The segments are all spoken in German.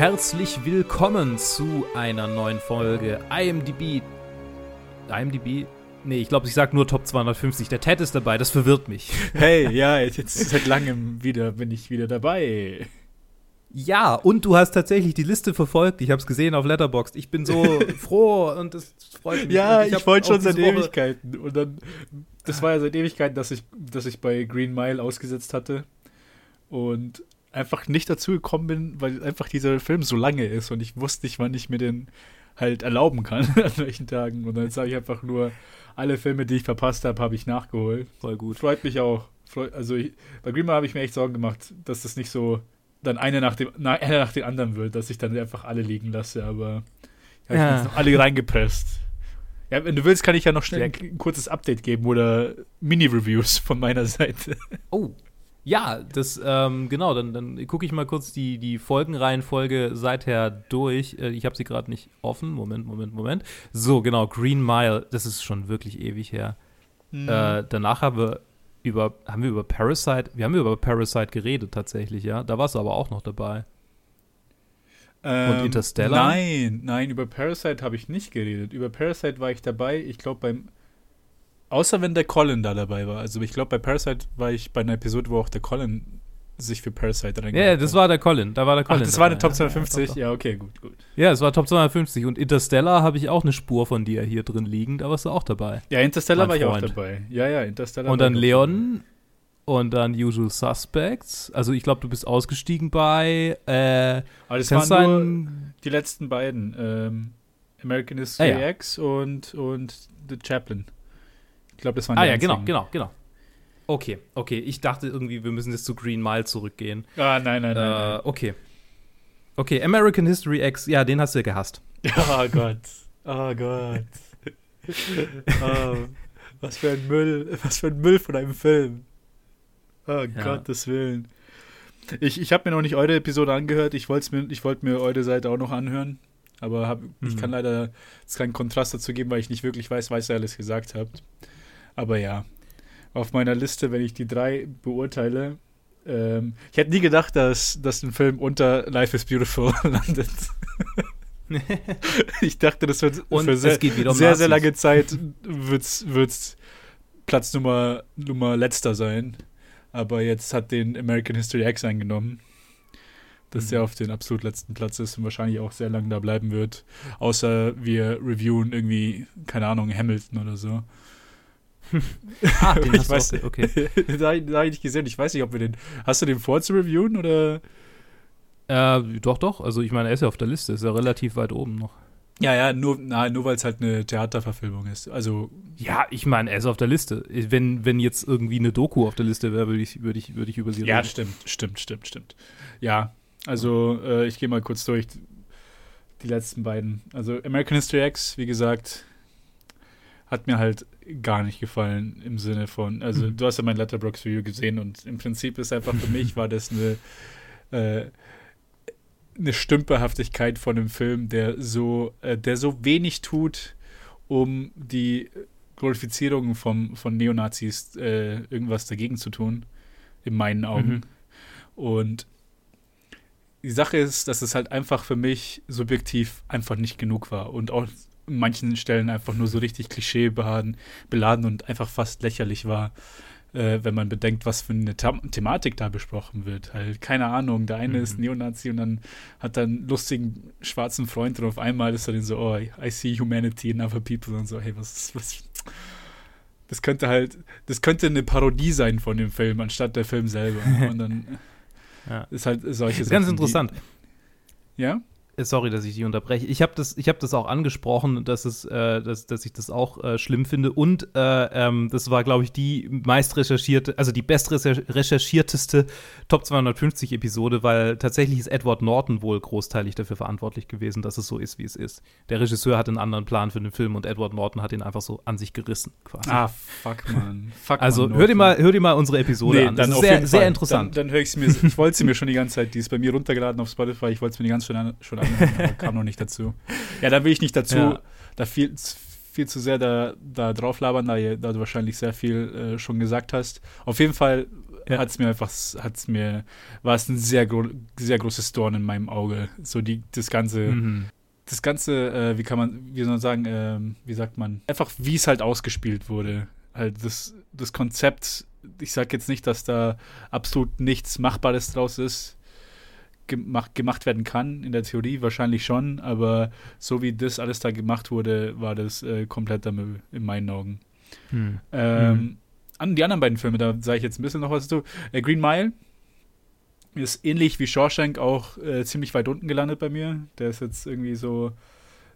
herzlich willkommen zu einer neuen Folge IMDb. IMDb? Nee, ich glaube, ich sage nur Top 250. Der Ted ist dabei, das verwirrt mich. Hey, ja, jetzt seit langem wieder bin ich wieder dabei. Ja, und du hast tatsächlich die Liste verfolgt. Ich habe es gesehen auf Letterboxd. Ich bin so froh und es freut mich. Ja, ich, ich wollte schon seit Ewigkeiten. Und dann, das war ja seit Ewigkeiten, dass ich, dass ich bei Green Mile ausgesetzt hatte. Und einfach nicht dazu gekommen bin, weil einfach dieser Film so lange ist und ich wusste nicht, wann ich mir den halt erlauben kann an welchen Tagen. Und dann sage ich einfach nur, alle Filme, die ich verpasst habe, habe ich nachgeholt. Voll gut. Freut mich auch. Also ich, bei Mile habe ich mir echt Sorgen gemacht, dass das nicht so dann eine nach dem na, eine nach den anderen wird, dass ich dann einfach alle liegen lasse, aber ja, ich ja. noch alle reingepresst. Ja, wenn du willst, kann ich ja noch schnell ein, ein kurzes Update geben oder Mini-Reviews von meiner Seite. Oh, ja, das, ähm, genau, dann, dann gucke ich mal kurz die, die Folgenreihenfolge seither durch. Äh, ich habe sie gerade nicht offen. Moment, Moment, Moment. So, genau, Green Mile, das ist schon wirklich ewig her. Mhm. Äh, danach haben wir über, haben wir über Parasite, wir haben über Parasite geredet tatsächlich, ja. Da warst du aber auch noch dabei. Ähm, Und Interstellar? Nein, nein, über Parasite habe ich nicht geredet. Über Parasite war ich dabei, ich glaube beim Außer wenn der Colin da dabei war. Also ich glaube, bei Parasite war ich bei einer Episode, wo auch der Colin sich für Parasite reingemacht Ja, das war der Colin. Da war der Colin. Ach, das war eine Top 250? Ja, ja, okay, gut, gut. Ja, es war Top 250. Und Interstellar habe ich auch eine Spur von dir hier drin liegen. Da warst du auch dabei. Ja, Interstellar war ich auch dabei. Ja, ja, Interstellar. Und dann Leon und dann Usual Suspects. Also ich glaube, du bist ausgestiegen bei. Äh, Aber das waren nur die letzten beiden. Ähm, American History ah, ja. X und, und The Chaplain. Ich glaube, das waren Ah ja, genau, genau, genau. Okay, okay. Ich dachte irgendwie, wir müssen jetzt zu Green Mile zurückgehen. Ah, nein, nein, nein. Äh, nein. Okay. Okay, American History X, ja, den hast du ja gehasst. Oh Gott. Oh Gott. oh, was für ein Müll. Was für ein Müll von einem Film. Oh ja. Gottes Willen. Ich, ich habe mir noch nicht eure Episode angehört. Ich wollte mir, wollt mir eure Seite auch noch anhören. Aber hab, mhm. ich kann leider jetzt keinen Kontrast dazu geben, weil ich nicht wirklich weiß, was ihr alles gesagt habt. Aber ja, auf meiner Liste, wenn ich die drei beurteile, ähm, ich hätte nie gedacht, dass, dass ein Film unter Life is Beautiful landet. ich dachte, das wird Und für sehr, um sehr, sehr, lange Zeit wird's, wird's Platz Nummer, Nummer letzter sein. Aber jetzt hat den American History X eingenommen. Dass mhm. der auf den absolut letzten Platz ist und wahrscheinlich auch sehr lange da bleiben wird. Außer wir reviewen irgendwie, keine Ahnung, Hamilton oder so. Ah, den ich weiß, auch, okay. da, habe ich nicht gesehen. Ich weiß nicht, ob wir den. Hast du den vor zu reviewen oder? Äh, doch, doch. Also ich meine, er ist ja auf der Liste, ist ja relativ weit oben noch. Ja, ja, nur, nur weil es halt eine Theaterverfilmung ist. Also. Ja, ich meine, er ist auf der Liste. Wenn, wenn jetzt irgendwie eine Doku auf der Liste wäre, würde ich, würd ich, würd ich über sie reden. Ja, stimmt, stimmt, stimmt, stimmt. Ja, also äh, ich gehe mal kurz durch die letzten beiden. Also American History X, wie gesagt, hat mir halt gar nicht gefallen im Sinne von, also mhm. du hast ja mein Letterbox Review gesehen und im Prinzip ist einfach für mich war das eine äh, eine Stümperhaftigkeit von einem Film, der so äh, der so wenig tut, um die Glorifizierung vom, von Neonazis äh, irgendwas dagegen zu tun, in meinen Augen. Mhm. Und die Sache ist, dass es halt einfach für mich subjektiv einfach nicht genug war und auch manchen Stellen einfach nur so richtig klischeebeladen beladen und einfach fast lächerlich war, äh, wenn man bedenkt, was für eine The Thematik da besprochen wird. Halt, keine Ahnung, der eine mhm. ist Neonazi und dann hat er einen lustigen schwarzen Freund und auf einmal ist er dann so, oh, I see humanity in other people und so, hey, was ist, was. Das könnte halt, das könnte eine Parodie sein von dem Film, anstatt der Film selber. Und dann ja. ist halt solche Sachen. Ganz interessant. Ja? Äh, sorry, dass ich dich unterbreche. Ich habe das, hab das auch angesprochen, dass, es, äh, dass, dass ich das auch äh, schlimm finde. Und äh, ähm, das war, glaube ich, die meist recherchierte, also die best recherchierteste Top 250 Episode, weil tatsächlich ist Edward Norton wohl großteilig dafür verantwortlich gewesen, dass es so ist, wie es ist. Der Regisseur hat einen anderen Plan für den Film und Edward Norton hat ihn einfach so an sich gerissen, quasi. Ah, fuck, man. Fuck, also man, hör, dir mal, hör dir mal unsere Episode nee, an. Das dann ist sehr, sehr interessant. Dann, dann höre ich es mir, ich wollte sie mir schon die ganze Zeit, die ist bei mir runtergeladen auf Spotify, ich wollte es mir die ganze Zeit schon an kam noch nicht dazu. Ja, da will ich nicht dazu, ja. da viel, viel zu sehr da, da drauf labern, da, da du wahrscheinlich sehr viel äh, schon gesagt hast. Auf jeden Fall ja. hat es mir einfach, hat's mir, war es ein sehr, gro sehr großes Dorn in meinem Auge. So die, das ganze, mhm. das ganze, äh, wie kann man, wie soll man sagen, äh, wie sagt man, einfach wie es halt ausgespielt wurde. Halt das, das Konzept, ich sag jetzt nicht, dass da absolut nichts Machbares draus ist, gemacht, gemacht werden kann, in der Theorie wahrscheinlich schon, aber so wie das alles da gemacht wurde, war das äh, kompletter Müll in meinen Augen. Hm. Ähm, hm. An die anderen beiden Filme, da sage ich jetzt ein bisschen noch was zu. Äh, Green Mile ist ähnlich wie Shawshank auch äh, ziemlich weit unten gelandet bei mir. Der ist jetzt irgendwie so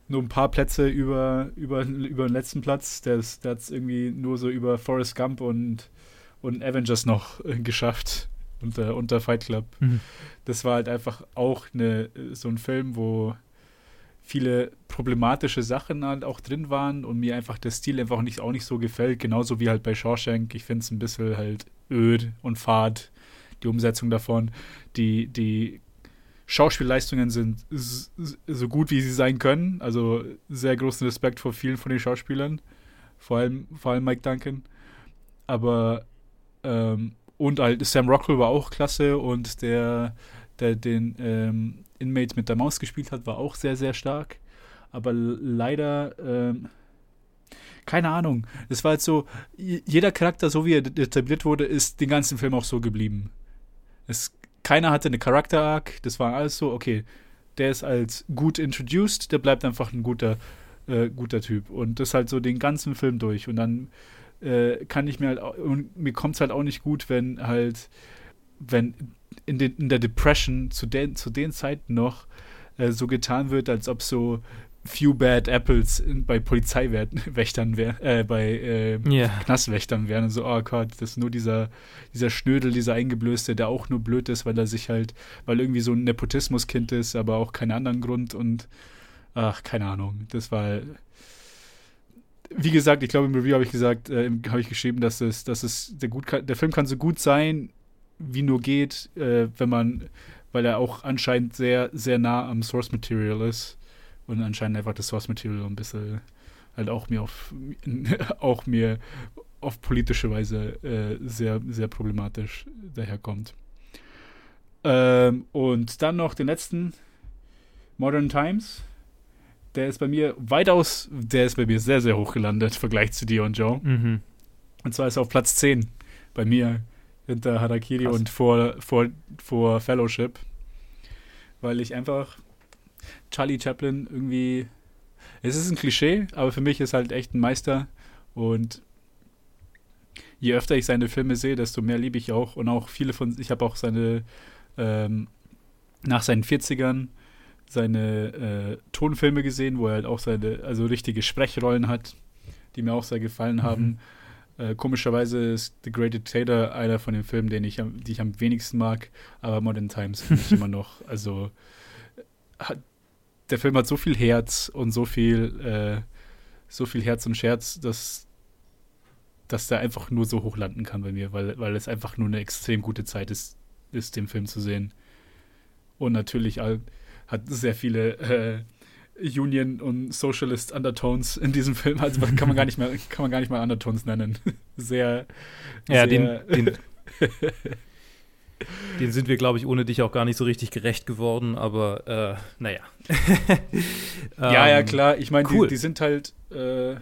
nur ein paar Plätze über, über, über den letzten Platz. Der, der hat es irgendwie nur so über Forrest Gump und, und Avengers noch äh, geschafft unter, unter Fight Club. Mhm. Das war halt einfach auch eine, so ein Film, wo viele problematische Sachen halt auch drin waren und mir einfach der Stil einfach nicht, auch nicht so gefällt, genauso wie halt bei Shawshank. Ich finde es ein bisschen halt öd und fad, die Umsetzung davon. Die, die Schauspielleistungen sind so gut, wie sie sein können. Also sehr großen Respekt vor vielen von den Schauspielern. Vor allem, vor allem Mike Duncan. Aber ähm, und halt Sam Rockwell war auch klasse und der, der den ähm, Inmate mit der Maus gespielt hat, war auch sehr, sehr stark. Aber leider, ähm, keine Ahnung. Es war halt so, jeder Charakter, so wie er etabliert wurde, ist den ganzen Film auch so geblieben. Es, keiner hatte eine Charakter-Arc, das war alles so, okay, der ist als gut introduced, der bleibt einfach ein guter, äh, guter Typ. Und das halt so den ganzen Film durch. Und dann äh, kann ich mir halt, und mir kommt es halt auch nicht gut, wenn halt, wenn in, den, in der Depression zu den, zu den Zeiten noch äh, so getan wird, als ob so few bad apples in, bei Polizeiwächtern wären, äh, bei äh, yeah. Knastwächtern wären. Und so, oh Gott, das ist nur dieser, dieser Schnödel, dieser Eingeblößte, der auch nur blöd ist, weil er sich halt, weil irgendwie so ein Nepotismuskind ist, aber auch keinen anderen Grund und ach, keine Ahnung. Das war wie gesagt, ich glaube im Review habe ich gesagt, äh, habe ich geschrieben, dass es, dass es der gut kann, der Film kann so gut sein, wie nur geht, äh, wenn man, weil er auch anscheinend sehr, sehr nah am Source Material ist und anscheinend einfach das Source Material ein bisschen halt auch mir auf auch mir auf politische Weise äh, sehr, sehr problematisch daherkommt. Ähm, und dann noch den letzten, Modern Times der ist bei mir weitaus, der ist bei mir sehr, sehr hoch gelandet im Vergleich zu dir und Joe. Mhm. Und zwar ist er auf Platz 10 bei mir hinter Harakiri Krass. und vor, vor, vor Fellowship. Weil ich einfach Charlie Chaplin irgendwie. Es ist ein Klischee, aber für mich ist halt echt ein Meister. Und je öfter ich seine Filme sehe, desto mehr liebe ich auch. Und auch viele von. Ich habe auch seine. Ähm, nach seinen 40ern seine äh, Tonfilme gesehen, wo er halt auch seine, also richtige Sprechrollen hat, die mir auch sehr gefallen mhm. haben. Äh, komischerweise ist The Great Dictator einer von den Filmen, den ich am, die ich am wenigsten mag, aber Modern Times finde ich immer noch, also hat, der Film hat so viel Herz und so viel, äh, so viel Herz und Scherz, dass, dass der einfach nur so hoch landen kann bei mir, weil, weil es einfach nur eine extrem gute Zeit ist, ist den Film zu sehen. Und natürlich all, hat sehr viele äh, Union und Socialist Undertones in diesem Film. Also kann man gar nicht mehr, kann man gar nicht mal Undertones nennen. Sehr. Ja, sehr den, den, den, sind wir, glaube ich, ohne dich auch gar nicht so richtig gerecht geworden, aber äh, naja. ja, ja, ähm, klar. Ich meine, cool. die, die, sind halt. Äh,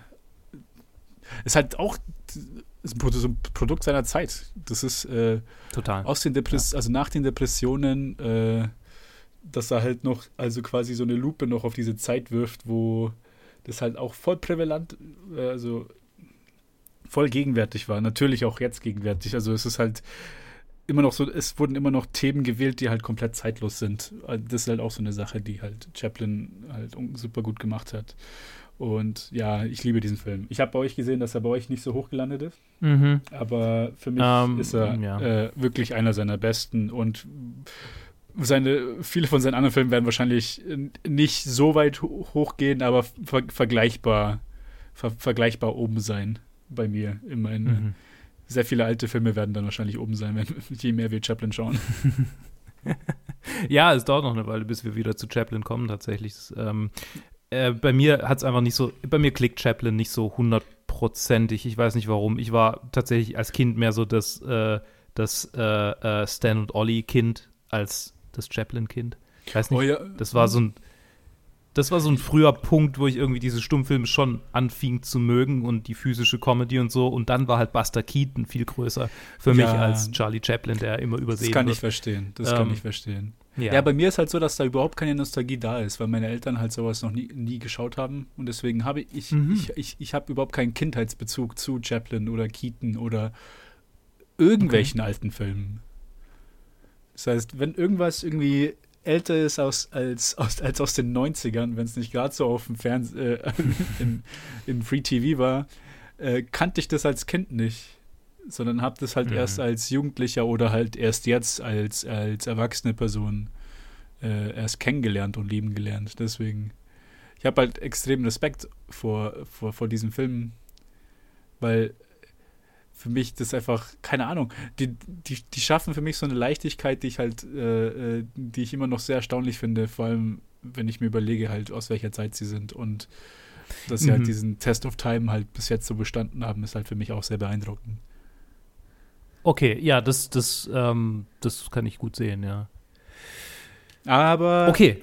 ist halt auch so ein Produkt seiner Zeit. Das ist äh, total aus den Depress ja. also nach den Depressionen äh, dass er halt noch, also quasi so eine Lupe noch auf diese Zeit wirft, wo das halt auch voll prävalent, äh, also voll gegenwärtig war. Natürlich auch jetzt gegenwärtig. Also es ist halt immer noch so, es wurden immer noch Themen gewählt, die halt komplett zeitlos sind. Das ist halt auch so eine Sache, die halt Chaplin halt super gut gemacht hat. Und ja, ich liebe diesen Film. Ich habe bei euch gesehen, dass er bei euch nicht so hoch gelandet ist. Mhm. Aber für mich um, ähm, ist er ja. äh, wirklich einer seiner besten. Und seine, viele von seinen anderen Filmen werden wahrscheinlich nicht so weit hochgehen, aber ver vergleichbar, ver vergleichbar oben sein bei mir. Immerhin. Mhm. Sehr viele alte Filme werden dann wahrscheinlich oben sein, wenn, je mehr wir Chaplin schauen. ja, es dauert noch eine Weile, bis wir wieder zu Chaplin kommen, tatsächlich. Ähm, äh, bei mir hat es einfach nicht so, bei mir klickt Chaplin nicht so hundertprozentig. Ich weiß nicht warum. Ich war tatsächlich als Kind mehr so das, äh, das äh, äh, Stan und Ollie Kind als das Chaplin-Kind. Ich weiß nicht, Oh ja. das war so ein das war so ein früher Punkt, wo ich irgendwie diese Stummfilme schon anfing zu mögen und die physische Comedy und so. Und dann war halt Buster Keaton viel größer für mich Ja. als Charlie Chaplin, der immer Das übersehen kann ich wird. verstehen. Das kann Ähm, ich verstehen. Ja. Ja. bei mir ist halt so, dass da überhaupt keine Nostalgie da ist, weil meine Eltern halt sowas noch nie, nie geschaut haben. Und deswegen habe ich, Mhm. ich, ich, ich habe überhaupt keinen Kindheitsbezug zu Chaplin oder Keaton oder irgendwelchen alten Filmen. Das heißt, wenn irgendwas irgendwie älter ist aus, als, aus, als aus den 90ern, wenn es nicht gerade so auf dem Fernsehen äh, in, in Free TV war, äh, kannte ich das als Kind nicht. Sondern habe das halt Mhm. erst als Jugendlicher oder halt erst jetzt als, als erwachsene Person äh, erst kennengelernt und lieben gelernt. Deswegen, ich habe halt extrem Respekt vor, vor, vor diesen Filmen, weil für mich das einfach, keine Ahnung, die, die, die schaffen für mich so eine Leichtigkeit, die ich halt, äh, äh, die ich immer noch sehr erstaunlich finde, vor allem wenn ich mir überlege, halt aus welcher Zeit sie sind und dass sie Mhm. halt diesen Test of Time halt bis jetzt so bestanden haben, ist halt für mich auch sehr beeindruckend. Okay, ja, das, das, ähm, das kann ich gut sehen, ja. Aber Okay,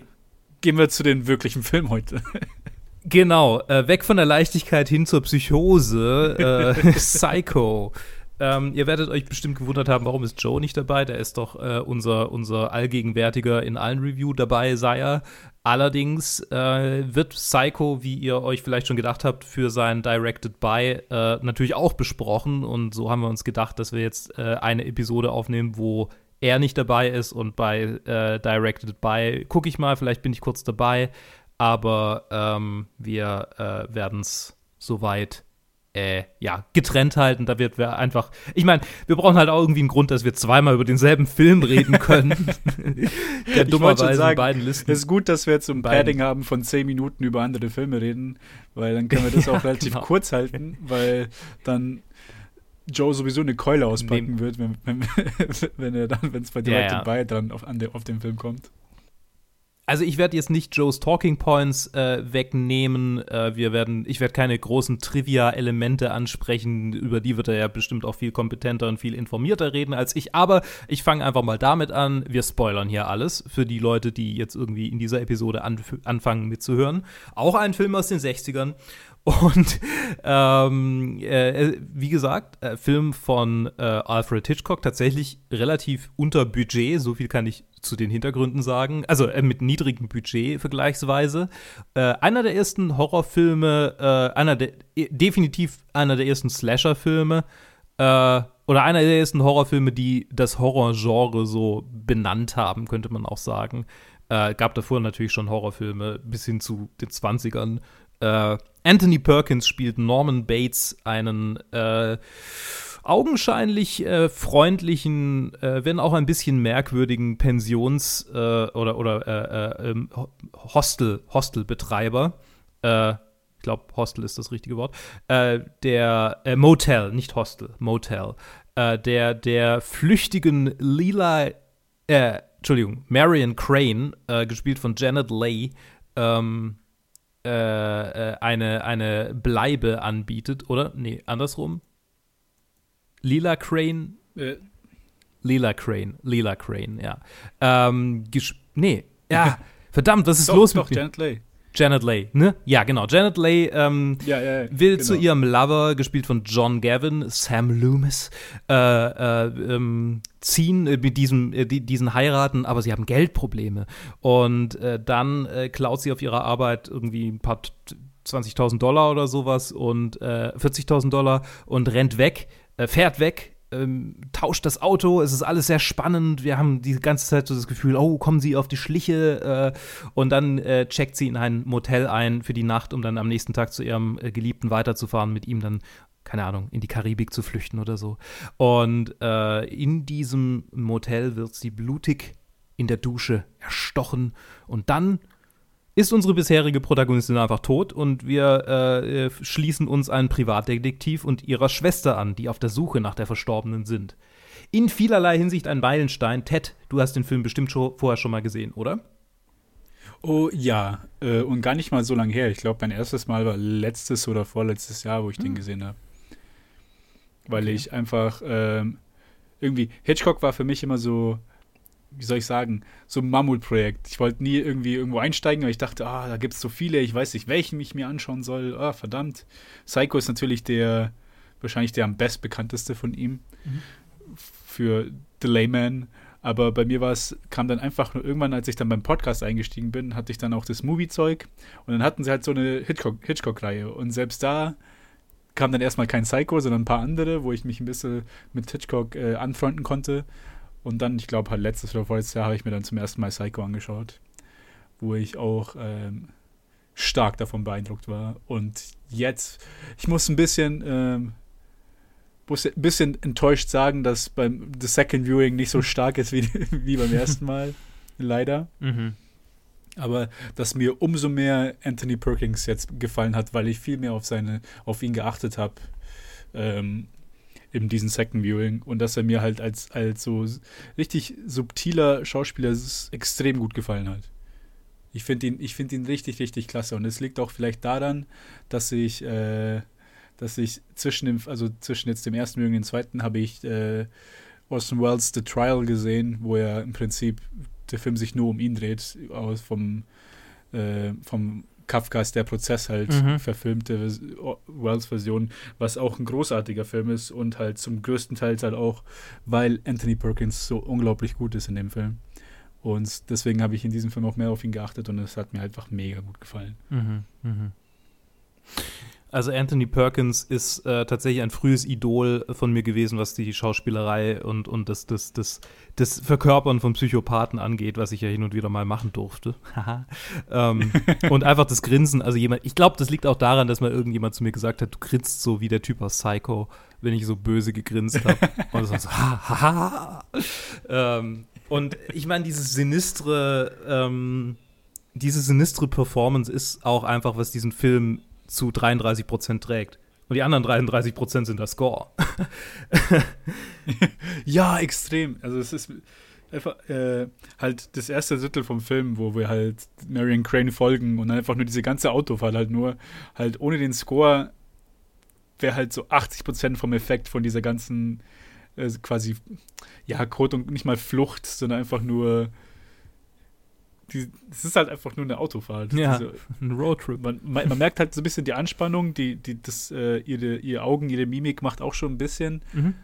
gehen wir zu den wirklichen Filmen heute. Genau, äh, weg von der Leichtigkeit hin zur Psychose. Äh, Psycho. Ähm, ihr werdet euch bestimmt gewundert haben, warum ist Joe nicht dabei? Der ist doch äh, unser, unser allgegenwärtiger in allen Review dabei, sei er. Allerdings äh, wird Psycho, wie ihr euch vielleicht schon gedacht habt, für sein Directed By äh, natürlich auch besprochen. Und so haben wir uns gedacht, dass wir jetzt äh, eine Episode aufnehmen, wo er nicht dabei ist und bei äh, Directed By gucke ich mal, vielleicht bin ich kurz dabei aber ähm, wir äh, werden es soweit äh, ja, getrennt halten. Da wird wir einfach. Ich meine, wir brauchen halt auch irgendwie einen Grund, dass wir zweimal über denselben Film reden können. Der dummerweise in sagen, beiden Listen. Es ist gut, dass wir jetzt so ein Beiden. Padding haben von 10 Minuten über andere Filme reden, weil dann können wir das auch relativ genau. kurz halten, weil dann Joe sowieso eine Keule auspacken Nehm- wird, wenn, wenn, wenn er dann, wenn es bei Ja, Directed ja. By dann auf, an de, auf den Film kommt. Also ich werde jetzt nicht Joes Talking Points äh, wegnehmen. Äh, wir werden, ich werde keine großen Trivia-Elemente ansprechen, über die wird er ja bestimmt auch viel kompetenter und viel informierter reden als ich. Aber ich fange einfach mal damit an. Wir spoilern hier alles für die Leute, die jetzt irgendwie in dieser Episode anf anfangen mitzuhören. Auch ein Film aus den 60ern. Und ähm, äh, wie gesagt, äh, Film von äh, Alfred Hitchcock, tatsächlich relativ unter Budget, so viel kann ich zu den Hintergründen sagen. Also äh, mit niedrigem Budget vergleichsweise. Äh, einer der ersten Horrorfilme, äh, einer eh, definitiv einer der ersten Slasher-Filme, oder einer der ersten Horrorfilme, die das Horrorgenre so benannt haben, könnte man auch sagen. Äh, gab davor natürlich schon Horrorfilme bis hin zu den 20ern. Äh, Anthony Perkins spielt Norman Bates, einen äh, augenscheinlich äh, freundlichen, äh, wenn auch ein bisschen merkwürdigen Pensions- äh, oder, oder äh, äh, ähm, Ho- Hostel, Hostelbetreiber. Ich glaube, Hostel ist das richtige Wort. Der Motel, nicht Hostel, Motel. Der der flüchtigen Lila, Entschuldigung, Marion Crane, gespielt von Janet Leigh, ähm, äh, äh, eine, eine Bleibe anbietet, oder? Nee, andersrum. Lila Crane, Äh, Lila Crane, Lila Crane, ja. Ähm, nee, ja, verdammt, was ist doch, los doch, mit mir? Janet Leigh. Janet Leigh, ne? Ja, genau. Janet Leigh ähm, Ja, ja, ja, will genau. zu ihrem Lover, gespielt von John Gavin, Sam Loomis, äh, äh, ähm, ziehen, äh, mit diesem, äh, die, diesen heiraten, aber sie haben Geldprobleme. Und äh, dann äh, klaut sie auf ihrer Arbeit irgendwie ein paar t- 20.000 Dollar oder sowas und äh, 40.000 Dollar und rennt weg, äh, fährt weg. Ähm, tauscht das Auto, es ist alles sehr spannend. Wir haben die ganze Zeit so das Gefühl, oh, kommen sie auf die Schliche. Äh, und dann äh, checkt sie in ein Motel ein für die Nacht, um dann am nächsten Tag zu ihrem äh, Geliebten weiterzufahren, mit ihm dann, keine Ahnung, in die Karibik zu flüchten oder so. Und äh, in diesem Motel wird sie blutig in der Dusche erstochen. Und dann ist unsere bisherige Protagonistin einfach tot und wir äh, äh, schließen uns einen Privatdetektiv und ihrer Schwester an, die auf der Suche nach der Verstorbenen sind. In vielerlei Hinsicht ein Meilenstein. Ted, du hast den Film bestimmt schon, vorher schon mal gesehen, oder? Oh ja, äh, und gar nicht mal so lange her. Ich glaube, mein erstes Mal war letztes oder vorletztes Jahr, wo ich den gesehen habe. Weil Okay. ich einfach, ähm, irgendwie, Hitchcock war für mich immer so, wie soll ich sagen, so ein Mammutprojekt. Ich wollte nie irgendwie irgendwo einsteigen, weil ich dachte, ah, da gibt es so viele, ich weiß nicht, welchen ich mir anschauen soll. Ah, verdammt. Psycho ist natürlich der, wahrscheinlich der am bestbekannteste von ihm mhm. für The Layman. Aber bei mir war es, kam dann einfach nur irgendwann, als ich dann beim Podcast eingestiegen bin, hatte ich dann auch das Movie-Zeug und dann hatten sie halt so eine Hitchcock-Reihe. Hitchcock und selbst da kam dann erstmal kein Psycho, sondern ein paar andere, wo ich mich ein bisschen mit Hitchcock äh, anfreunden konnte. Und dann, ich glaube, halt letztes oder vorletztes Jahr habe ich mir dann zum ersten Mal Psycho angeschaut, wo ich auch ähm, stark davon beeindruckt war. Und jetzt, ich muss ein bisschen, ähm, muss ein bisschen enttäuscht sagen, dass beim The Second Viewing nicht so stark ist wie, wie beim ersten Mal. Leider. Mhm. Aber dass mir umso mehr Anthony Perkins jetzt gefallen hat, weil ich viel mehr auf seine, auf ihn geachtet habe. Ähm, in diesem Second Viewing und dass er mir halt als, als so richtig subtiler Schauspieler extrem gut gefallen hat. Ich finde ihn, find ihn richtig, richtig klasse und es liegt auch vielleicht daran, dass ich, äh, dass ich zwischen dem, also zwischen jetzt dem ersten Viewing und dem zweiten habe ich äh, Orson Welles The Trial gesehen, wo er im Prinzip der Film sich nur um ihn dreht, aus vom, äh, vom Kafkas Der Prozess halt mhm. verfilmte Wells-Version, was auch ein großartiger Film ist und halt zum größten Teil halt auch, weil Anthony Perkins so unglaublich gut ist in dem Film. Und deswegen habe ich in diesem Film auch mehr auf ihn geachtet und es hat mir einfach mega gut gefallen. Mhm. Mhm. Also Anthony Perkins ist äh, tatsächlich ein frühes Idol von mir gewesen, was die Schauspielerei und, und das, das, das, das Verkörpern von Psychopathen angeht, was ich ja hin und wieder mal machen durfte. ähm, und einfach das Grinsen, also jemand, ich glaube, das liegt auch daran, dass mal irgendjemand zu mir gesagt hat, du grinst so wie der Typ aus Psycho, wenn ich so böse gegrinst habe. und so, so ha. Ähm, und ich meine, dieses sinistre, ähm, diese sinistre Performance ist auch einfach, was diesen Film zu 33 Prozent trägt. Und die anderen 33 Prozent sind der Score. ja, extrem. Also es ist einfach äh, halt das erste Drittel vom Film, wo wir halt Marion Crane folgen und einfach nur diese ganze Autofahrt halt nur, halt ohne den Score wäre halt so 80 Prozent vom Effekt von dieser ganzen äh, quasi, ja, Code und nicht mal Flucht, sondern einfach nur es ist halt einfach nur eine Autofahrt. Ja, diese, ein Roadtrip. Man, man, man, merkt halt so ein bisschen die Anspannung, die, die, das, äh, ihre, ihre Augen, ihre Mimik macht auch schon ein bisschen. Mhm.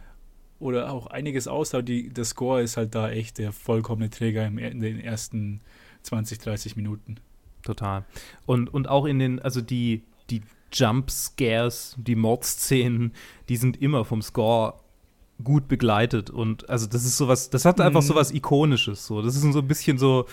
Oder auch einiges aus, aber die, der Score ist halt da echt der vollkommene Träger im, in den ersten 20, 30 Minuten. Total. Und, und auch in den, also die, die Jump Scares, die Mordszenen, die sind immer vom Score gut begleitet und also das ist sowas, das hat einfach mhm. sowas ikonisches so. Das ist so ein bisschen so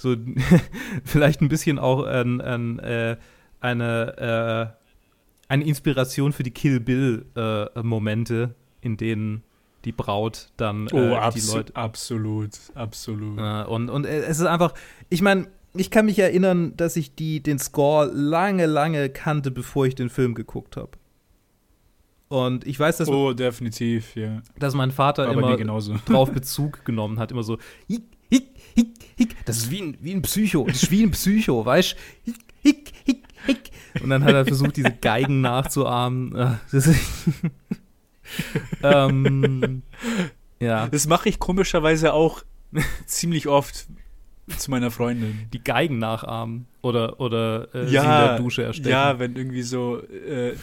so vielleicht ein bisschen auch ein, ein, äh, eine, äh, eine Inspiration für die Kill Bill-Momente, äh, in denen die Braut dann äh, oh, abso die Leute. Absolut, absolut. und, und es ist einfach, ich meine, ich kann mich erinnern, dass ich die, den Score lange, lange kannte, bevor ich den Film geguckt habe. Und ich weiß, dass. Oh, definitiv, ja. Dass mein Vater immer drauf Bezug genommen hat, immer so, hick, hick, hick. Das ist wie ein, wie ein Psycho. Das ist wie ein Psycho, weißt du? Hick, hick, hick, hick. Und dann hat er versucht, diese Geigen nachzuahmen. Ah, das ähm, ja. Das mache ich komischerweise auch ziemlich oft zu meiner Freundin. Die Geigen nachahmen oder, oder äh, ja, sie in der Dusche erstechen. Ja, wenn irgendwie so äh, äh,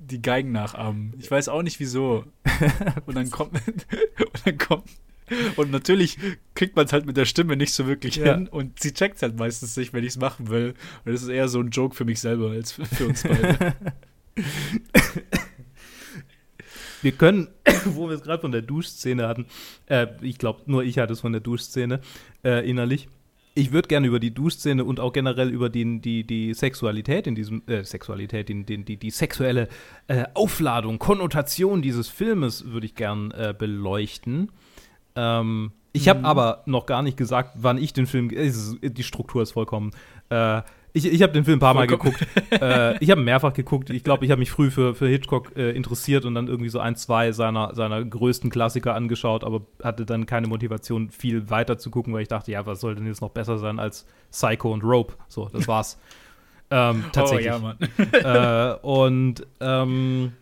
die Geigen nachahmen. Ich weiß auch nicht wieso. Und dann kommt, und dann kommt und natürlich kriegt man es halt mit der Stimme nicht so wirklich ja. hin und sie checkt es halt meistens nicht, wenn ich es machen will. Und das ist eher so ein Joke für mich selber als für uns beide. Wir können, wo wir es gerade von der Duschszene hatten, äh, ich glaube, nur ich hatte es von der Duschszene äh, innerlich. Ich würde gerne über die Duschszene und auch generell über den, die, die Sexualität in diesem, äh, Sexualität, den, die, die sexuelle äh, Aufladung, Konnotation dieses Filmes würde ich gern äh, beleuchten. Ähm, ich habe mhm. aber noch gar nicht gesagt, wann ich den Film. Die Struktur ist vollkommen. Äh, ich, ich habe den Film ein paar Mal geguckt. äh, ich habe mehrfach geguckt. Ich glaube, ich habe mich früh für, für Hitchcock äh, interessiert und dann irgendwie so ein, zwei seiner, seiner größten Klassiker angeschaut, aber hatte dann keine Motivation, viel weiter zu gucken, weil ich dachte, ja, was soll denn jetzt noch besser sein als Psycho und Rope? So, das war's. ähm, tatsächlich. Oh, ja, Mann. äh, und ähm,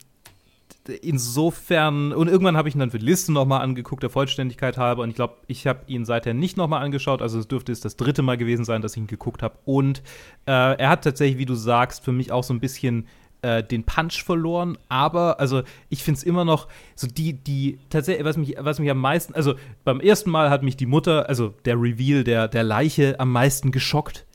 insofern, und irgendwann habe ich ihn dann für die Liste nochmal angeguckt, der Vollständigkeit halber, und ich glaube, ich habe ihn seither nicht nochmal angeschaut, also es dürfte es das dritte Mal gewesen sein, dass ich ihn geguckt habe. Und äh, er hat tatsächlich, wie du sagst, für mich auch so ein bisschen äh, den Punch verloren, aber also ich finde es immer noch so die, die tatsächlich, was mich, was mich am meisten, also beim ersten Mal hat mich die Mutter, also der Reveal der, der Leiche am meisten geschockt.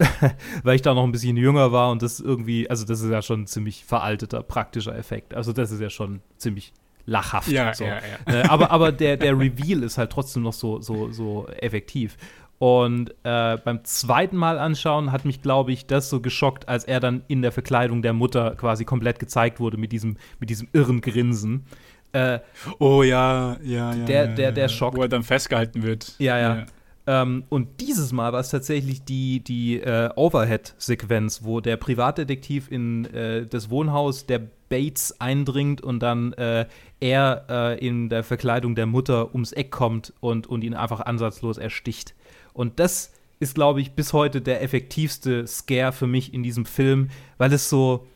weil ich da noch ein bisschen jünger war und das irgendwie, also das ist ja schon ein ziemlich veralteter, praktischer Effekt. Also das ist ja schon ziemlich lachhaft. Ja, so. ja, ja. Äh, aber aber der, der Reveal ist halt trotzdem noch so, so, so effektiv. Und äh, beim zweiten Mal anschauen hat mich, glaube ich, das so geschockt, als er dann in der Verkleidung der Mutter quasi komplett gezeigt wurde mit diesem, mit diesem irren Grinsen. Äh, oh ja, ja, ja. Der- der- der ja. schockt. Wo er dann festgehalten wird. Ja, ja. Ähm, und dieses Mal war es tatsächlich die, die äh, Overhead-Sequenz, wo der Privatdetektiv in äh, das Wohnhaus der Bates eindringt und dann äh, er äh, in der Verkleidung der Mutter ums Eck kommt und, und ihn einfach ansatzlos ersticht. Und das ist, glaube ich, bis heute der effektivste Scare für mich in diesem Film, weil es so,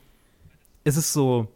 es ist so,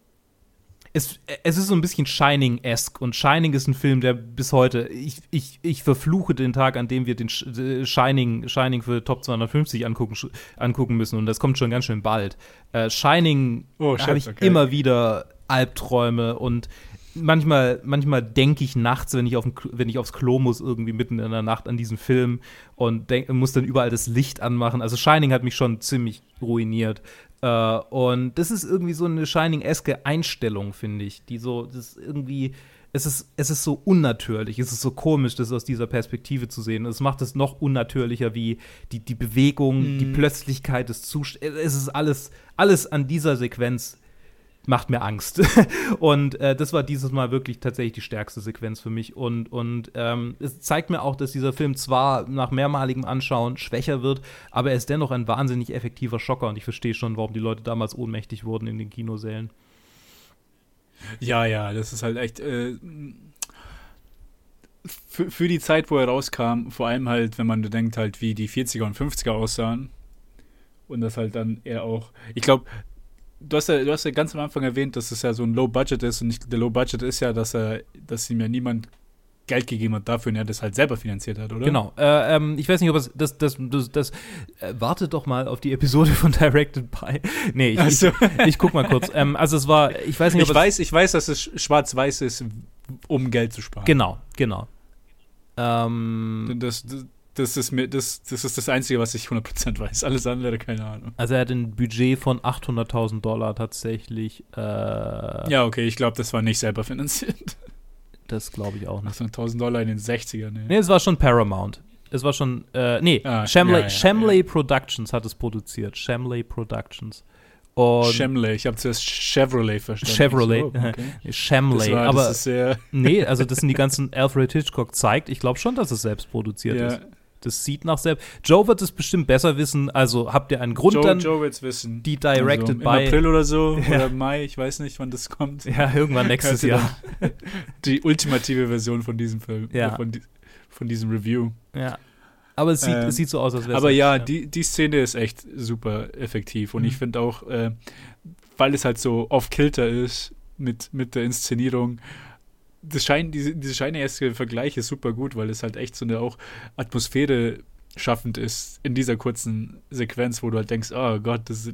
es, es ist so ein bisschen Shining-esque und Shining ist ein Film, der bis heute, ich, ich, ich verfluche den Tag, an dem wir den äh, Shining, Shining für Top 250 angucken, angucken müssen und das kommt schon ganz schön bald. Äh, Shining Oh, habe ich okay. immer wieder Albträume und manchmal, manchmal denke ich nachts, wenn ich, auf wenn ich aufs Klo muss, irgendwie mitten in der Nacht an diesen Film und denk, muss dann überall das Licht anmachen. Also Shining hat mich schon ziemlich ruiniert. Äh, und das ist irgendwie so eine Shining-eske Einstellung, finde ich, die so, das ist irgendwie, es ist, es ist so unnatürlich, es ist so komisch, das aus dieser Perspektive zu sehen. Es macht es noch unnatürlicher, wie die, die Bewegung, die Plötzlichkeit des Zustands. Es ist alles, alles an dieser Sequenz macht mir Angst. und äh, das war dieses Mal wirklich tatsächlich die stärkste Sequenz für mich. Und, und ähm, es zeigt mir auch, dass dieser Film zwar nach mehrmaligem Anschauen schwächer wird, aber er ist dennoch ein wahnsinnig effektiver Schocker. Und ich verstehe schon, warum die Leute damals ohnmächtig wurden in den Kinosälen. Ja, ja, das ist halt echt. Äh, für, für die Zeit, wo er rauskam, vor allem halt, wenn man denkt, halt, wie die 40er und 50er aussahen. Und das halt dann eher auch. Ich glaube, du hast ja, du hast ja ganz am Anfang erwähnt, dass es ja so ein Low Budget ist. Und ich, der Low Budget ist ja, dass er, dass ihm ja niemand Geld gegeben hat dafür und er das halt selber finanziert hat, oder? Genau. Äh, ähm, ich weiß nicht, ob es das, das, das, das äh, wartet doch mal auf die Episode von Directed by. Nee, ich, so. ich, ich guck mal kurz. ähm, also es war, ich weiß nicht, Ich ob es, weiß, ich weiß, dass es schwarz-weiß ist, um Geld zu sparen. Genau, genau. Ähm, Das, das, das, ist mir, das, das ist das Einzige, was ich 100% weiß. Alles andere, keine Ahnung. Also er hat ein Budget von 800.000 Dollar tatsächlich. Äh, Ja, okay, ich glaube, das war nicht selber finanziert. Das glaube ich auch nicht. 800.000 Dollar in den 60ern, ne? Nee, es war schon Paramount. Es war schon, äh, nee, Ah, Shamley, ja, ja, Shamley ja. Productions hat es produziert. Shamley Productions. Und Chevrolet, ich habe zuerst Chevrolet verstanden. Chevrolet. So, okay. Shamley. Das war, aber nee, also das sind die ganzen Alfred Hitchcock zeigt. Ich glaube schon, dass es selbst produziert ja, ist. Das sieht nach selbst. Joe wird es bestimmt besser wissen. Also habt ihr einen Grund Joe, dann, Joe wird's wissen. die directed also, Im by. April oder so, Ja. oder Mai, ich weiß nicht, wann das kommt. Ja, irgendwann nächstes Jahr. Die ultimative Version von diesem Film, Ja. äh, von, von diesem Review. Ja. Aber es sieht, Ähm, es sieht so aus, als wäre es. Aber ja, echt, die, die Szene ist echt super effektiv. Und Mhm. ich finde auch, äh, weil es halt so off-kilter ist mit, mit der Inszenierung, das Schein, diese, diese scheineske Vergleich ist super gut, weil es halt echt so eine auch Atmosphäre schaffend ist in dieser kurzen Sequenz, wo du halt denkst, oh Gott, das,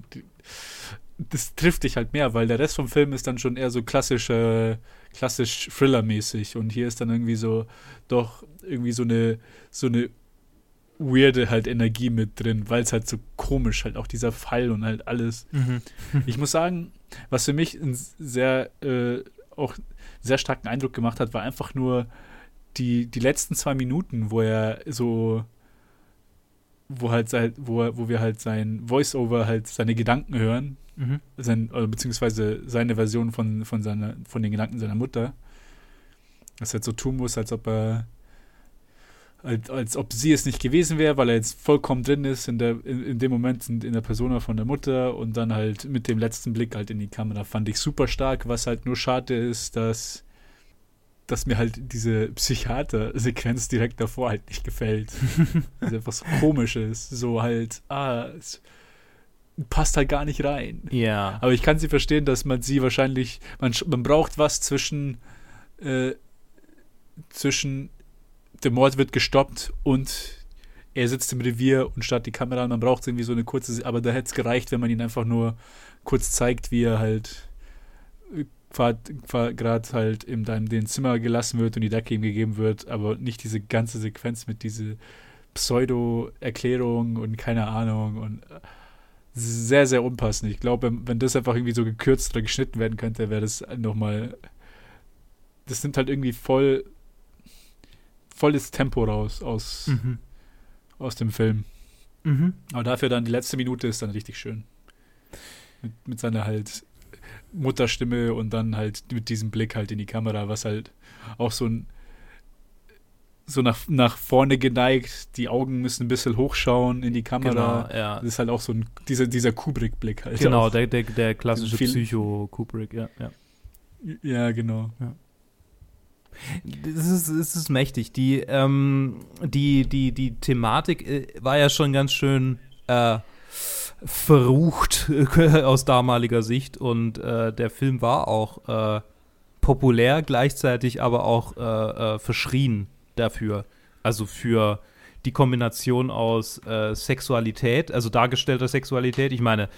das trifft dich halt mehr, weil der Rest vom Film ist dann schon eher so klassisch, äh, klassisch Thriller-mäßig und hier ist dann irgendwie so doch irgendwie so eine so eine weirde halt Energie mit drin, weil es halt so komisch halt auch dieser Fall und halt alles. Mhm. Ich muss sagen, was für mich einen sehr äh, auch sehr starken Eindruck gemacht hat, war einfach nur die, die letzten zwei Minuten, wo er so wo halt sein, wo, er- wo wir halt sein Voice-Over halt seine Gedanken hören, Mhm. sein, oder beziehungsweise seine Version von, von, seiner, von den Gedanken seiner Mutter. Dass er halt so tun muss, als ob er als, als ob sie es nicht gewesen wäre, weil er jetzt vollkommen drin ist in, der, in, in dem Moment in, in der Persona von der Mutter und dann halt mit dem letzten Blick halt in die Kamera fand ich super stark, was halt nur schade ist, dass dass mir halt diese Psychiater-Sequenz direkt davor halt nicht gefällt. dass einfach so komisch ist. So halt, ah, es, passt halt gar nicht rein. Ja. Aber ich kann sie verstehen, dass man sie wahrscheinlich, man, man braucht was zwischen, äh, zwischen der Mord wird gestoppt und er sitzt im Revier und starrt die Kamera an. Man braucht irgendwie so eine kurze, aber da hätte es gereicht, wenn man ihn einfach nur kurz zeigt, wie er halt äh, gerade halt in deinem den Zimmer gelassen wird und die Decke ihm gegeben wird, aber nicht diese ganze Sequenz mit diese Pseudo-Erklärung und keine Ahnung und äh, sehr, sehr unpassend. Ich glaube, wenn, wenn das einfach irgendwie so gekürzt oder geschnitten werden könnte, wäre das nochmal. Das nimmt halt irgendwie voll volles Tempo raus aus, Mhm. aus dem Film. Mhm. Aber dafür dann die letzte Minute ist dann richtig schön. Mit, mit seiner halt Mutterstimme und dann halt mit diesem Blick halt in die Kamera, was halt auch so ein so nach, nach vorne geneigt, die Augen müssen ein bisschen hochschauen in die Kamera. Genau, ja. Das ist halt auch so ein, dieser, dieser Kubrick-Blick halt. Genau, auch. der, der, der klassische Psycho-Kubrick, ja, ja. Ja, genau. Es ist, es ist mächtig. Die, ähm, die, die, die Thematik äh, war ja schon ganz schön äh, verrucht aus damaliger Sicht und äh, der Film war auch äh, populär, gleichzeitig aber auch verschrien dafür. Also für die Kombination aus Sexualität, also dargestellter Sexualität. Ich meine,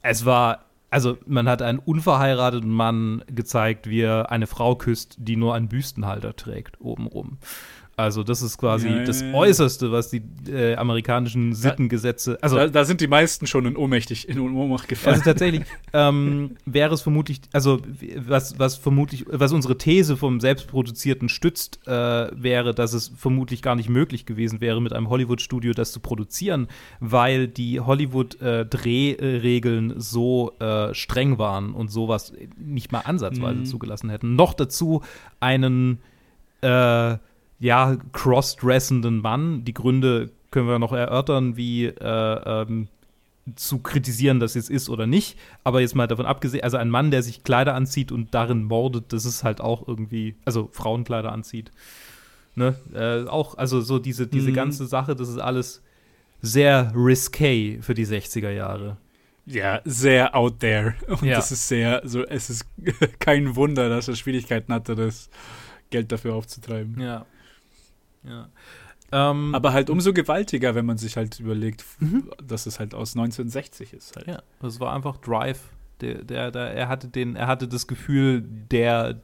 es war, also man hat einen unverheirateten Mann gezeigt, wie er eine Frau küsst, die nur einen Büstenhalter trägt, obenrum. Also das ist quasi Ja, das. Äußerste, was die äh, amerikanischen Sittengesetze, also da, da sind die meisten schon in ohnmächtig, in Ohnmacht gefallen. also tatsächlich ähm, wäre es vermutlich, also was, was vermutlich, was unsere These vom Selbstproduzierten stützt, äh, wäre, dass es vermutlich gar nicht möglich gewesen wäre, mit einem Hollywood-Studio das zu produzieren, weil die Hollywood-Drehregeln so äh, streng waren und sowas nicht mal ansatzweise Mhm. zugelassen hätten. Noch dazu einen äh, ja, crossdressenden Mann. Die Gründe können wir noch erörtern, wie äh, ähm, zu kritisieren das jetzt ist oder nicht. Aber jetzt mal davon abgesehen, also ein Mann, der sich Kleider anzieht und darin mordet, das ist halt auch irgendwie, also Frauenkleider anzieht. Ne? Äh, auch, also so diese, diese Mhm. ganze Sache, das ist alles sehr risqué für die 60er Jahre. ja, sehr out there. Und Ja. das ist sehr, so, es ist kein Wunder, dass er Schwierigkeiten hatte, das Geld dafür aufzutreiben. Ja. Ja. Ähm, Aber halt umso gewaltiger, wenn man sich halt überlegt, Mhm. dass es halt aus 1960 ist. Halt. Ja, das war einfach Drive. Der, der, der, er hatte den, er hatte das Gefühl, der,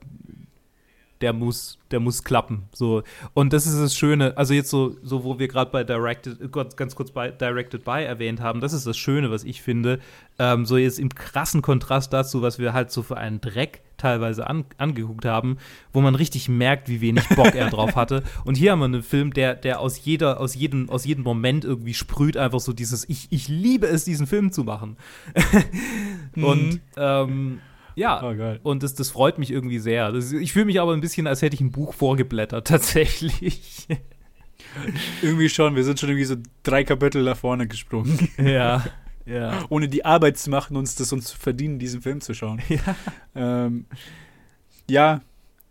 der muss, der muss klappen. So. Und das ist das Schöne, also jetzt so, so wo wir gerade bei Directed, ganz kurz bei Directed by erwähnt haben, das ist das Schöne, was ich finde. Ähm, so jetzt im krassen Kontrast dazu, was wir halt so für einen Dreck teilweise an, angeguckt haben, wo man richtig merkt, wie wenig Bock er drauf hatte. Und hier haben wir einen Film, der, der aus jeder, aus jedem, aus jedem Moment irgendwie sprüht, einfach so dieses, ich, ich liebe es, diesen Film zu machen. Und ähm, ja, Oh, und das, das freut mich irgendwie sehr. Das, ich fühle mich aber ein bisschen, als hätte ich ein Buch vorgeblättert, tatsächlich. Irgendwie schon, wir sind schon irgendwie so drei Kapitel da vorne gesprungen. ja, ja. Ohne die Arbeit zu machen, uns das uns zu verdienen, diesen Film zu schauen. Ja. Ähm, ja,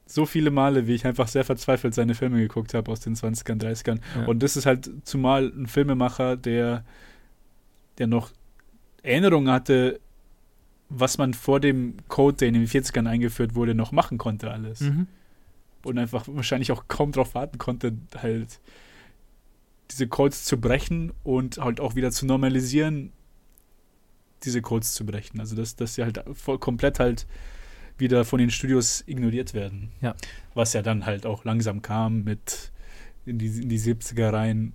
so viele Male, wie ich einfach sehr verzweifelt seine Filme geguckt habe aus den 20ern, 30ern. Ja. Und das ist halt zumal ein Filmemacher, der, der noch Erinnerungen hatte, was man vor dem Code, der in den 40ern eingeführt wurde, noch machen konnte alles. Mhm. Und einfach wahrscheinlich auch kaum darauf warten konnte, halt diese Codes zu brechen und halt auch wieder zu normalisieren, diese Codes zu brechen. Also dass, dass sie halt voll, komplett halt wieder von den Studios ignoriert werden. Ja. Was ja dann halt auch langsam kam mit in die, in die 70er rein,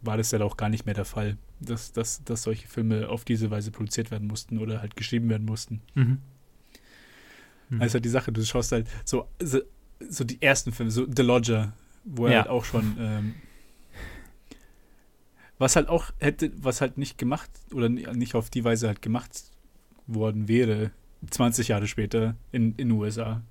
war das ja auch gar nicht mehr der Fall, dass, dass, dass solche Filme auf diese Weise produziert werden mussten oder halt geschrieben werden mussten. Mhm. Mhm. Also halt die Sache, du schaust halt so, so, so die ersten Filme, so The Lodger, wo er Ja. halt auch schon ähm, was halt auch hätte, was halt nicht gemacht oder ni- nicht auf die Weise halt gemacht worden wäre, 20 Jahre später in in den USA.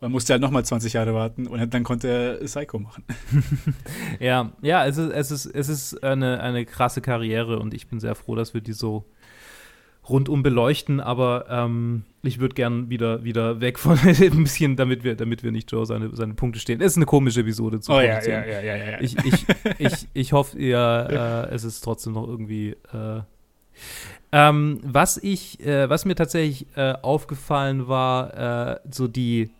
Man musste halt nochmal 20 Jahre warten und dann konnte er Psycho machen. Ja, ja, es ist, es ist, es ist eine, eine krasse Karriere und ich bin sehr froh, dass wir die so rundum beleuchten, aber ähm, ich würde gern wieder, wieder weg von ein bisschen, damit wir, damit wir nicht Joe seine, seine Punkte stehen. Es ist eine komische Episode zu. Oh ja, ja, ja. Ich, ich, ich, ich hoffe, ihr, äh, es ist trotzdem noch irgendwie. Äh, Ähm, was ich, äh, was mir tatsächlich äh, aufgefallen war, äh, so die,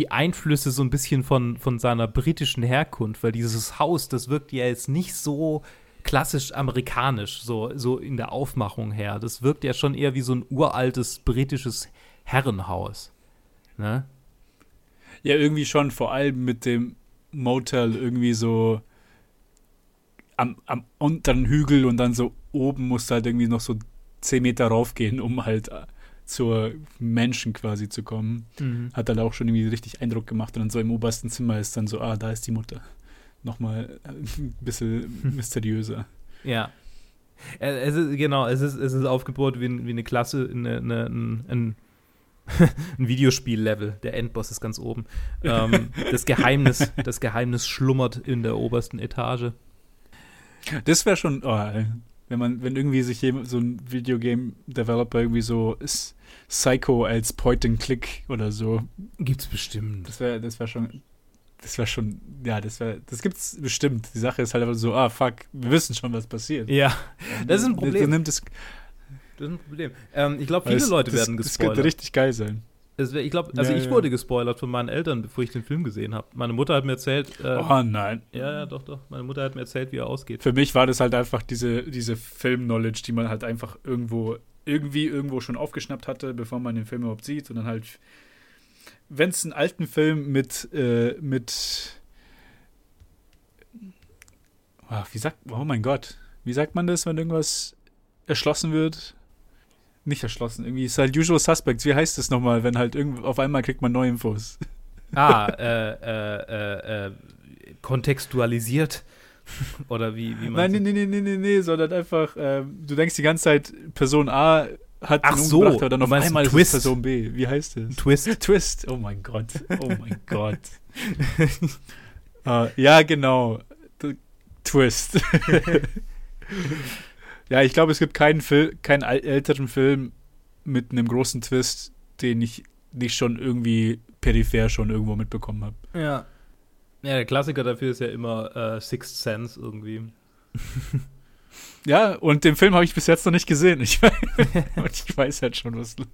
die Einflüsse so ein bisschen von, von seiner britischen Herkunft, weil dieses Haus, das wirkt ja jetzt nicht so klassisch amerikanisch, so, so in der Aufmachung her. Das wirkt ja schon eher wie so ein uraltes britisches Herrenhaus. Ne? Ja, irgendwie schon, vor allem mit dem Motel irgendwie so am, am unteren Hügel und dann so oben musst du halt irgendwie noch so 10 Meter raufgehen, um halt zur Menschen quasi zu kommen. Mhm. Hat halt auch schon irgendwie richtig Eindruck gemacht. Und dann so im obersten Zimmer ist dann so, ah, da ist die Mutter. Nochmal ein bisschen mysteriöser. Ja. Äh, Es ist, genau, es ist, es ist aufgebaut wie, wie eine Klasse, eine, eine, ein, ein, Videospiel-Level. Der Endboss ist ganz oben. Ähm, das, Geheimnis, das Geheimnis schlummert in der obersten Etage. Das wäre schon, oh. Wenn man, wenn irgendwie sich jemand, so ein Videogame-Developer irgendwie so ist, Psycho als Point-and-Click oder so, Gibt's bestimmt. das wäre, das wäre schon, das wäre schon, ja, das wäre, das gibt's bestimmt. Die Sache ist halt einfach so, ah, fuck, wir wissen schon, was passiert. Ja, das ist ein Problem. Du, nimmst es, das ist ein Problem. Ähm, ich glaube, viele es- Leute das, werden Das gespoilert. könnte richtig geil sein. Wär, ich glaube, also Ja, ich ja. wurde gespoilert von meinen Eltern, bevor ich den Film gesehen habe. Meine Mutter hat mir erzählt, äh, oh nein. ja, ja, doch, doch. Meine Mutter hat mir erzählt, wie er ausgeht. Für mich war das halt einfach diese, diese Film-Knowledge, die man halt einfach irgendwo, irgendwie irgendwo schon aufgeschnappt hatte, bevor man den Film überhaupt sieht. Und dann halt, wenn es einen alten Film mit, äh, mit Ah, wie sagt, oh mein Gott, wie sagt man das, wenn irgendwas erschlossen wird? Nicht erschlossen, irgendwie ist halt Usual Suspects. Wie heißt das nochmal, wenn halt irgend, auf einmal kriegt man neue Infos? Ah, äh, äh, äh, äh, kontextualisiert. Oder wie, wie man. Nein, nee, nee, nee, nee, nee, sondern einfach, ähm, du denkst die ganze Zeit, Person A hat Ach so, umgebracht, aber dann auf einmal ist Twist. es Person B. Wie heißt es? Twist. Twist. Oh mein Gott. Oh mein Gott. Äh, ja, genau. Twist. Ja, ich glaube, es gibt keinen, Fil keinen älteren Film mit einem großen Twist, den ich nicht schon irgendwie peripher schon irgendwo mitbekommen habe. Ja. Ja, der Klassiker dafür ist ja immer äh, Sixth Sense irgendwie. Ja, und den Film habe ich bis jetzt noch nicht gesehen. Ich, und ich weiß halt schon, was.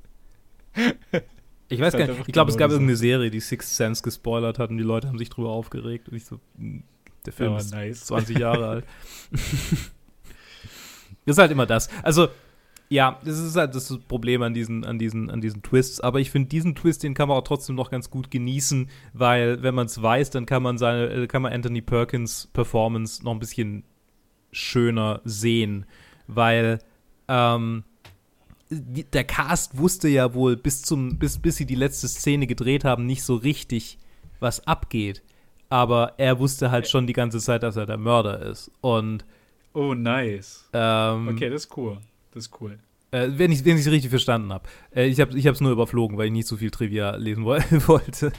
Ich weiß gar nicht, ich glaube, es gab irgendeine Serie, die Sixth Sense gespoilert hat und die Leute haben sich drüber aufgeregt. Und ich so, mh, der Film Ja, ist nice. 20 Jahre alt. Ist halt immer das. Also, ja, das ist halt das Problem an diesen, an diesen, an diesen Twists. Aber ich finde, diesen Twist, den kann man auch trotzdem noch ganz gut genießen, weil, wenn man es weiß, dann kann man seine, äh, kann man Anthony Perkins Performance noch ein bisschen schöner sehen. Weil, ähm, der Cast wusste ja wohl bis zum, bis, bis sie die letzte Szene gedreht haben, nicht so richtig, was abgeht. Aber er wusste halt schon die ganze Zeit, dass er der Mörder ist. Und Oh, nice. ähm, Okay, das ist cool. Das ist cool. äh, wenn ich es richtig verstanden habe. Äh, ich habe es nur überflogen, weil ich nicht so viel Trivia lesen woll wollte,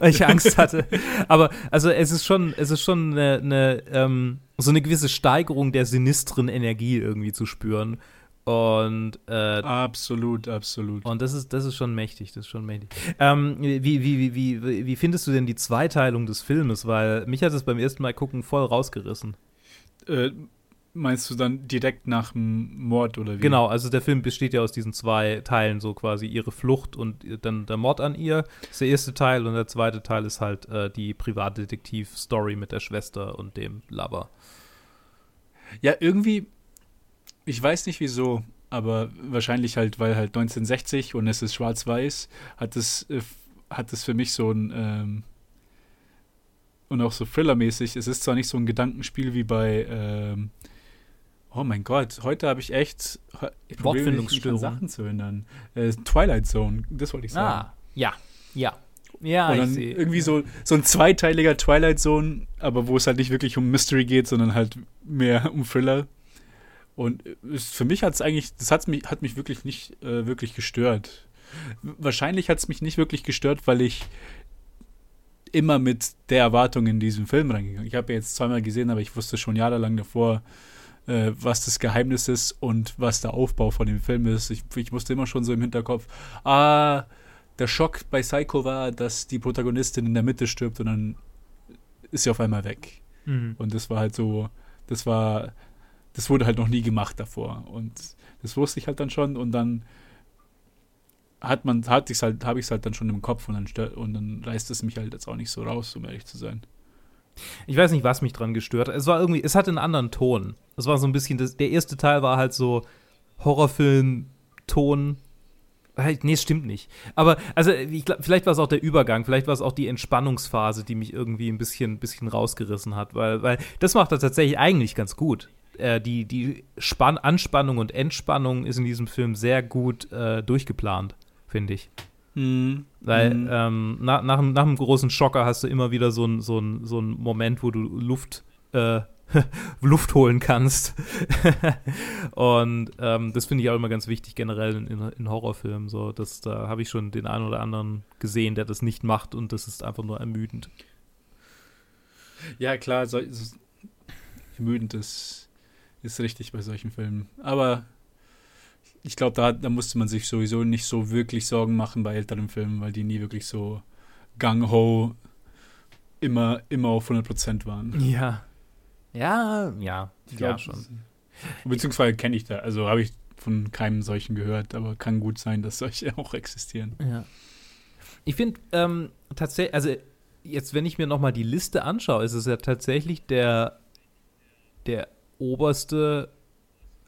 weil ich Angst hatte. Aber also es ist schon, es ist schon eine, eine, ähm, so eine gewisse Steigerung der sinistren Energie irgendwie zu spüren. Und äh, Absolut, absolut. und das ist, das ist schon mächtig, das ist schon mächtig. Ähm, wie, wie, wie, wie, wie, wie findest du denn die Zweiteilung des Filmes? Weil mich hat es beim ersten Mal gucken voll rausgerissen. Äh, meinst du dann direkt nach dem Mord oder wie? Genau, also der Film besteht ja aus diesen zwei Teilen, so quasi ihre Flucht und dann der Mord an ihr. Das ist der erste Teil und der zweite Teil ist halt äh, die Privatdetektiv-Story mit der Schwester und dem Lover. Ja, irgendwie, ich weiß nicht wieso, aber wahrscheinlich halt, weil halt 1960 und es ist schwarz-weiß, hat es, äh, hat es für mich so ein, ähm, und auch so Thriller-mäßig, es ist zwar nicht so ein Gedankenspiel wie bei, ähm, oh mein Gott, heute habe ich echt ich probiere mich, mich an Wortfindungsstörung. Sachen zu erinnern. Äh, Twilight Zone, das wollte ich sagen. Ah, ja, ja. Ja, und ich dann sehe. irgendwie so, so ein zweiteiliger Twilight Zone, aber wo es halt nicht wirklich um Mystery geht, sondern halt mehr um Thriller. Und es, für mich hat es eigentlich, das hat's mich, hat mich wirklich nicht äh, wirklich gestört. Wahrscheinlich hat es mich nicht wirklich gestört, weil ich immer mit der Erwartung in diesen Film reingegangen. Ich habe ja jetzt zweimal gesehen, aber ich wusste schon jahrelang davor, äh, was das Geheimnis ist und was der Aufbau von dem Film ist. Ich, ich wusste immer schon so im Hinterkopf, ah, der Schock bei Psycho war, dass die Protagonistin in der Mitte stirbt und dann ist sie auf einmal weg. Mhm. Und das war halt so, das war, das wurde halt noch nie gemacht davor. Und Das wusste ich halt dann schon und dann hat man, hat ich's halt, habe ich es halt dann schon im Kopf und dann, stört, und dann reißt es mich halt jetzt auch nicht so raus, um ehrlich zu sein. Ich weiß nicht, was mich dran gestört hat. Es war irgendwie, es hatte einen anderen Ton. Es war so ein bisschen, das, der erste Teil war halt so Horrorfilm-Ton. Nee, es stimmt nicht. Aber, also, ich, vielleicht war es auch der Übergang, vielleicht war es auch die Entspannungsphase, die mich irgendwie ein bisschen, bisschen rausgerissen hat, weil, weil das macht er tatsächlich eigentlich ganz gut. Äh, die die Spann Anspannung und Entspannung ist in diesem Film sehr gut äh, durchgeplant, finde ich. Mhm. Weil mhm. ähm, nach, nach, nach einem großen Schocker hast du immer wieder so einen so so ein Moment, wo du Luft, äh, Luft holen kannst. und ähm, das finde ich auch immer ganz wichtig, generell in, in Horrorfilmen. So, das, da habe ich schon den einen oder anderen gesehen, der das nicht macht und das ist einfach nur ermüdend. Ja, klar, so, so, ermüdend ist, ist richtig bei solchen Filmen. Aber ich glaube, da, da musste man sich sowieso nicht so wirklich Sorgen machen bei älteren Filmen, weil die nie wirklich so gang-ho immer, immer auf 100% waren. Ja. Ja, ja, ich ja schon. Beziehungsweise kenne ich da, also habe ich von keinem solchen gehört, aber kann gut sein, dass solche auch existieren. Ja. Ich finde ähm, tatsächlich, also jetzt, wenn ich mir nochmal die Liste anschaue, ist es ja tatsächlich der, der oberste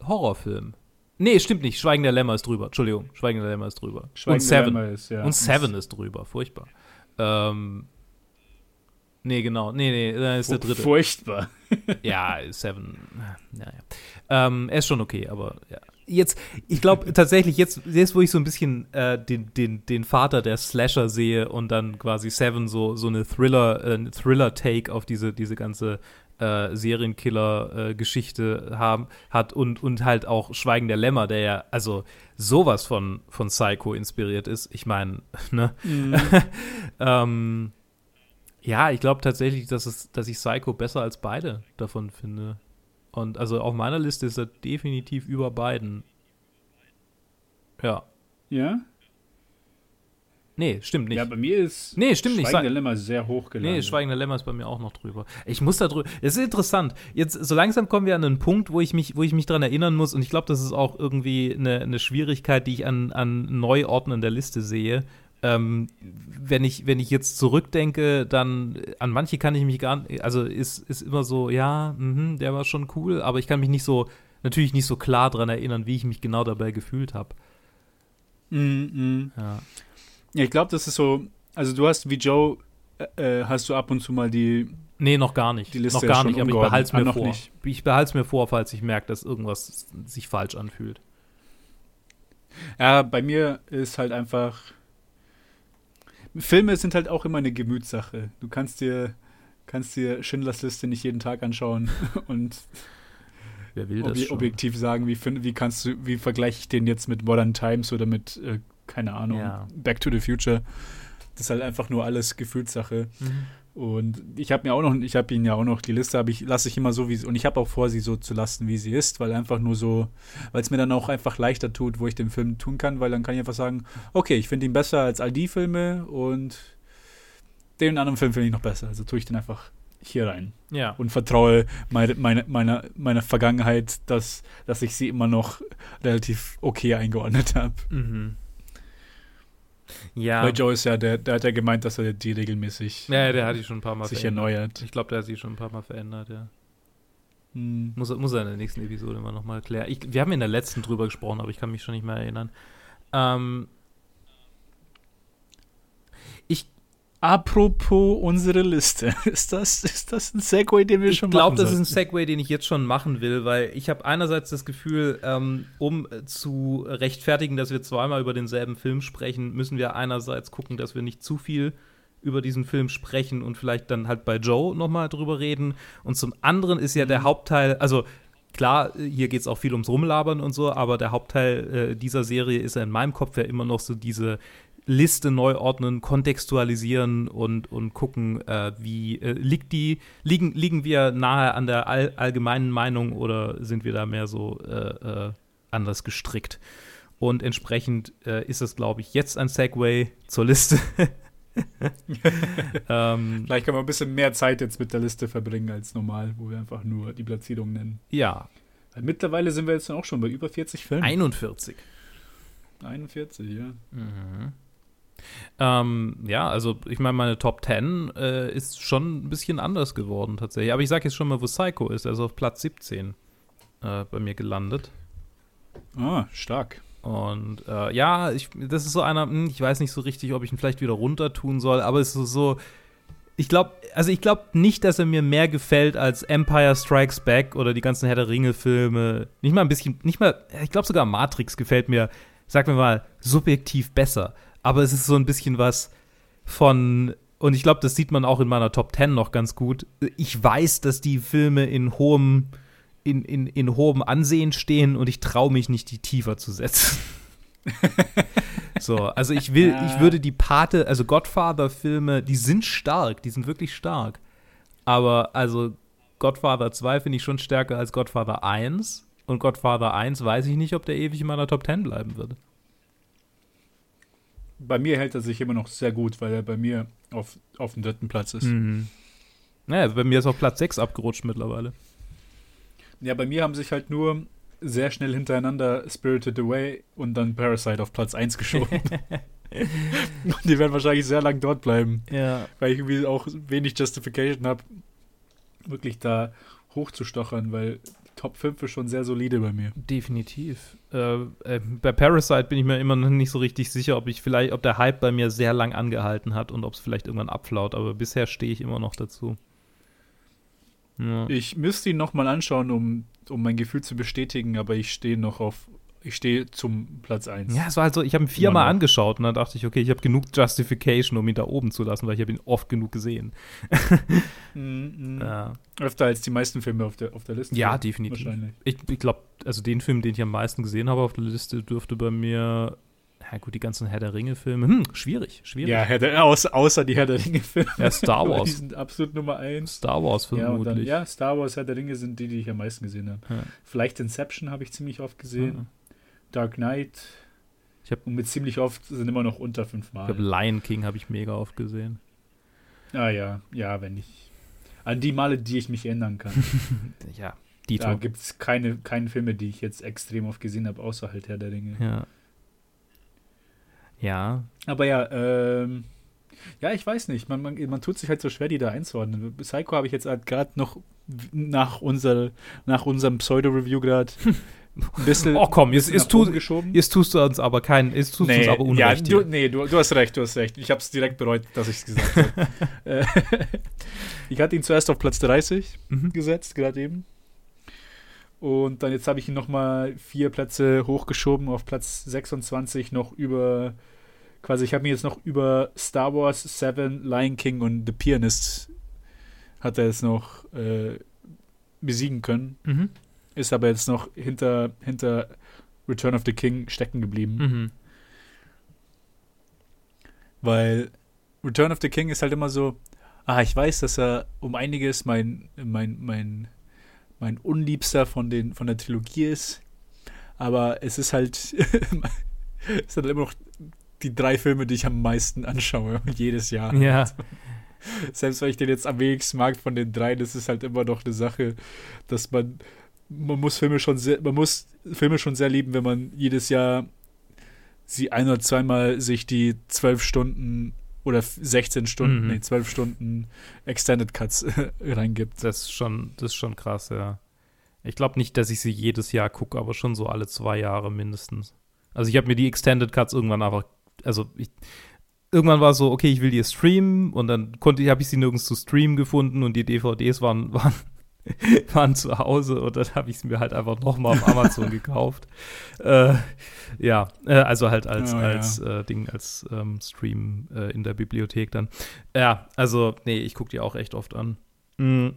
Horrorfilm. Nee, stimmt nicht. Schweigen der Lämmer ist drüber. Entschuldigung, Schweigen der Lämmer ist drüber. Schweigen und Seven. Ist, ja. Und Seven ist drüber. Furchtbar. Ähm, nee, genau. Nee, nee, da ist der dritte. Furchtbar. ja, Seven. Naja. Ähm, er ist schon okay, aber ja. Jetzt, ich glaube tatsächlich, jetzt, jetzt, wo ich so ein bisschen äh, den, den, den Vater der Slasher sehe und dann quasi Seven so, so eine Thriller, äh, Thriller-Take auf diese, diese ganze äh, Serienkiller-Geschichte äh, haben, hat und, und halt auch Schweigen der Lämmer, der ja also sowas von, von Psycho inspiriert ist. Ich meine, ne? Mhm. ähm, ja, ich glaube tatsächlich, dass, es, dass ich Psycho besser als beide davon finde. Und also auf meiner Liste ist er definitiv über beiden. Ja. Ja? Nee, stimmt nicht. Ja, bei mir ist nee, stimmt nicht. Schweigende Lämmer sehr hoch gelandet. Nee, Schweigende Lämmer ist bei mir auch noch drüber. Ich muss da drüber. Es ist interessant. Jetzt, so langsam kommen wir an einen Punkt, wo ich mich, wo ich mich dran erinnern muss. Und ich glaube, das ist auch irgendwie eine, eine Schwierigkeit, die ich an, an Neuordnen der Liste sehe. Ähm, wenn ich, wenn ich jetzt zurückdenke, dann an manche kann ich mich gar nicht, also ist, ist immer so, ja, mh, der war schon cool, aber ich kann mich nicht so, natürlich nicht so klar dran erinnern, wie ich mich genau dabei gefühlt habe. Mm, mm. Ja. Ja, ich glaube, das ist so. Also du hast wie Joe äh, äh, hast du ab und zu mal die. Nee, noch gar nicht. Die Liste noch gar nicht, aber ich behalte es mir ah, vor. Nicht. Ich behalte es mir vor, falls ich merke, dass irgendwas sich falsch anfühlt. Ja, bei mir ist halt einfach. Filme sind halt auch immer eine Gemütssache. Du kannst dir, kannst dir Schindlers Liste nicht jeden Tag anschauen und ob, objektiv sagen, wie, wie kannst du, wie vergleiche ich den jetzt mit Modern Times oder mit äh, keine Ahnung, ja. Back to the Future. Das ist halt einfach nur alles Gefühlssache. Mhm. Und ich habe mir auch noch, ich habe ihn ja auch noch, die Liste habe ich, lasse ich immer so, wie und ich habe auch vor, sie so zu lassen, wie sie ist, weil einfach nur so, weil es mir dann auch einfach leichter tut, wo ich den Film tun kann, weil dann kann ich einfach sagen, okay, ich finde ihn besser als all die Filme und den anderen Film finde ich noch besser. Also tue ich den einfach hier rein. Ja. Und vertraue meine, meine, meiner, meiner Vergangenheit, dass, dass ich sie immer noch relativ okay eingeordnet habe. Mhm. Ja. Bei Joe ist ja, der, der hat ja gemeint, dass er die regelmäßig ja, der hat die schon ein paar Mal sich verändert. erneuert. Ich glaube, der hat sie schon ein paar Mal verändert, ja. Hm. Muss, muss er in der nächsten Episode mal nochmal klären. Ich, wir haben in der letzten drüber gesprochen, aber ich kann mich schon nicht mehr erinnern. Ähm, Apropos unsere Liste. Ist das, ist das ein Segway, den wir ich schon glaub, machen Ich glaube, das ist ein Segway, den ich jetzt schon machen will, weil ich habe einerseits das Gefühl, ähm, um zu rechtfertigen, dass wir zweimal über denselben Film sprechen, müssen wir einerseits gucken, dass wir nicht zu viel über diesen Film sprechen und vielleicht dann halt bei Joe nochmal drüber reden. Und zum anderen ist ja der mhm. Hauptteil, also klar, hier geht es auch viel ums Rumlabern und so, aber der Hauptteil äh, dieser Serie ist ja in meinem Kopf ja immer noch so diese Liste neu ordnen, kontextualisieren und, und gucken, äh, wie äh, liegt die, liegen, liegen wir nahe an der all, allgemeinen Meinung oder sind wir da mehr so äh, äh anders gestrickt? Und entsprechend äh, ist es, glaube ich, jetzt ein Segway zur Liste. ähm, Vielleicht können wir ein bisschen mehr Zeit jetzt mit der Liste verbringen als normal, wo wir einfach nur die Platzierung nennen. Ja. Mittlerweile sind wir jetzt auch schon bei über 40 Filmen. 41. 41, ja. Mhm. Ähm, ja, also ich meine, meine Top 10 äh, ist schon ein bisschen anders geworden tatsächlich. Aber ich sage jetzt schon mal, wo Psycho ist. Ist auf Platz 17 äh, bei mir gelandet. Ah, stark. Und äh, ja, ich, das ist so einer, hm, ich weiß nicht so richtig, ob ich ihn vielleicht wieder runter tun soll, aber es ist so, ich glaube, also ich glaube nicht, dass er mir mehr gefällt als Empire Strikes Back oder die ganzen Herr der Ringe-Filme. Nicht mal ein bisschen, nicht mal, ich glaube sogar Matrix gefällt mir, sagen wir mal, subjektiv besser. Aber es ist so ein bisschen was von, und ich glaube, das sieht man auch in meiner Top 10 noch ganz gut. Ich weiß, dass die Filme in hohem in, in, in hohem Ansehen stehen und ich traue mich nicht, die tiefer zu setzen. so, also ich will, ja. ich würde die Pate, also Godfather-Filme, die sind stark, die sind wirklich stark. Aber also Godfather 2 finde ich schon stärker als Godfather 1. Und Godfather 1 weiß ich nicht, ob der ewig in meiner Top 10 bleiben würde. Bei mir hält er sich immer noch sehr gut, weil er bei mir auf, auf dem dritten Platz ist. Mhm. Naja, bei mir ist auf Platz 6 abgerutscht mittlerweile. Ja, bei mir haben sich halt nur sehr schnell hintereinander Spirited Away und dann Parasite auf Platz 1 geschoben. und die werden wahrscheinlich sehr lang dort bleiben. Ja. Weil ich irgendwie auch wenig Justification habe, wirklich da hochzustochern, weil Top 5 ist schon sehr solide bei mir. Definitiv. Äh, äh, bei Parasite bin ich mir immer noch nicht so richtig sicher, ob ich vielleicht, ob der Hype bei mir sehr lang angehalten hat und ob es vielleicht irgendwann abflaut, aber bisher stehe ich immer noch dazu. Ja. Ich müsste ihn nochmal anschauen, um, um mein Gefühl zu bestätigen, aber ich stehe noch auf, ich stehe zum Platz 1. Ja, es war halt so, ich habe ihn viermal angeschaut und dann dachte ich, okay, ich habe genug Justification, um ihn da oben zu lassen, weil ich habe ihn oft genug gesehen. mm. Ja. Öfter als die meisten Filme auf der, auf der Liste. Ja, definitiv. Ich, ich glaube, also den Film, den ich am meisten gesehen habe auf der Liste, dürfte bei mir ja gut, die ganzen Herr der Ringe-Filme. Hm, schwierig, schwierig. Ja, Herr der, außer, außer die Herr der Ringe-Filme. Ja, Star Wars. die sind absolut Nummer eins. Star Wars vermutlich. Ja, dann, ja, Star Wars, Herr der Ringe sind die, die ich am meisten gesehen habe. Ja. Vielleicht Inception habe ich ziemlich oft gesehen. Dark Knight. Ich hab, Und mit ziemlich oft sind immer noch unter fünfmal. Ich habe Lion King habe ich mega oft gesehen. Ah ja, ja, wenn ich. An die Male, die ich mich erinnern kann. ja, die Da gibt es keine, keine Filme, die ich jetzt extrem oft gesehen habe, außer halt Herr der Ringe. Ja. Ja. Aber ja, ähm, ja, ich weiß nicht. Man, man, man tut sich halt so schwer, die da einzuordnen. Psycho habe ich jetzt halt gerade noch nach, unser, nach unserem Pseudo-Review gerade ein bisschen. Oh komm, jetzt, jetzt, tu, jetzt tust du uns aber kein, jetzt tust nee, uns aber Unrecht. Ja, du, nee, du, du hast recht, du hast recht. Ich habe es direkt bereut, dass ich es gesagt habe. Ich hatte ihn zuerst auf Platz 30 mhm. gesetzt, gerade eben. Und dann jetzt habe ich ihn nochmal vier Plätze hochgeschoben auf Platz 26 noch über quasi, ich habe mir jetzt noch über Star Wars, Seven, Lion King und The Pianist hat er jetzt noch äh, besiegen können. Mhm. Ist aber jetzt noch hinter, hinter Return of the King stecken geblieben. Mhm. Weil Return of the King ist halt immer so, ah, ich weiß, dass er um einiges mein, mein, mein, mein Unliebster von, den, von der Trilogie ist. Aber es ist halt, es ist halt immer noch die drei Filme, die ich am meisten anschaue, jedes Jahr. Ja. Selbst wenn ich den jetzt am wenigsten mag von den drei, das ist halt immer noch eine Sache, dass man, man muss Filme schon sehr, man muss Filme schon sehr lieben, wenn man jedes Jahr sie ein oder zweimal sich die zwölf Stunden oder 16 Stunden, mhm. nee, 12 Stunden Extended Cuts reingibt. Das ist schon, das ist schon krass, ja. Ich glaube nicht, dass ich sie jedes Jahr gucke, aber schon so alle zwei Jahre mindestens. Also ich habe mir die Extended Cuts irgendwann einfach also ich, irgendwann war es so, okay, ich will die streamen und dann konnte, habe ich sie nirgends zu streamen gefunden und die DVDs waren, waren, waren zu Hause und dann habe ich sie mir halt einfach nochmal auf Amazon gekauft. Äh, ja, äh, also halt als, oh, als ja. äh, Ding, als ähm, Stream äh, in der Bibliothek dann. Ja, also, nee, ich gucke die auch echt oft an. Mhm.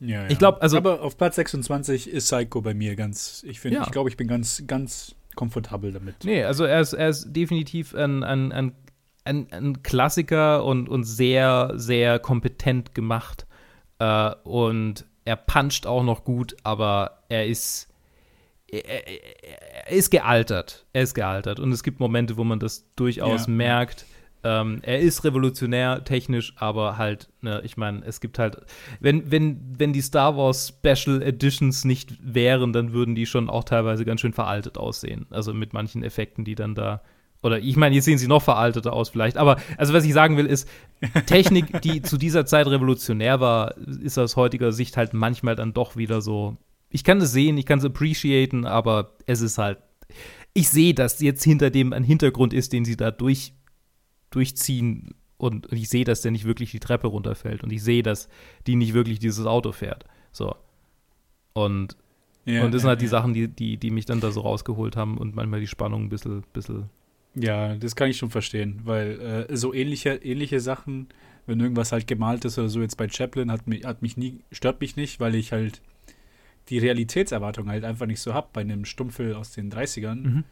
Ja, ja. Ich glaube, also. Aber auf Platz 26 ist Psycho bei mir ganz, ich finde, ja. ich glaube, ich bin ganz, ganz komfortabel damit. Nee, also er ist, er ist definitiv ein, ein, ein, ein, ein Klassiker und, und sehr, sehr kompetent gemacht. Äh, und er puncht auch noch gut, aber er ist. Er, er, ist gealtert. Er ist gealtert. Und es gibt Momente, wo man das durchaus ja. merkt. Ähm, er ist revolutionär technisch, aber halt, ne, ich meine, es gibt halt, wenn, wenn, wenn die Star Wars Special Editions nicht wären, dann würden die schon auch teilweise ganz schön veraltet aussehen. Also mit manchen Effekten, die dann da. Oder ich meine, jetzt sehen sie noch veralteter aus vielleicht. Aber also was ich sagen will, ist, Technik, die zu dieser Zeit revolutionär war, ist aus heutiger Sicht halt manchmal dann doch wieder so. Ich kann es sehen, ich kann es appreciaten, aber es ist halt. Ich sehe, dass jetzt hinter dem ein Hintergrund ist, den sie da durch durchziehen und ich sehe, dass der nicht wirklich die Treppe runterfällt und ich sehe, dass die nicht wirklich dieses Auto fährt. So. Und, ja, und das sind halt ja, die Sachen, die, die, die mich dann da so rausgeholt haben und manchmal die Spannung ein bisschen, bisschen ja, das kann ich schon verstehen, weil äh, so ähnliche, ähnliche Sachen, wenn irgendwas halt gemalt ist oder so, jetzt bei Chaplin, hat mich, hat mich nie, stört mich nicht, weil ich halt die Realitätserwartung halt einfach nicht so habe bei einem Stummfilm aus den 30ern. Mhm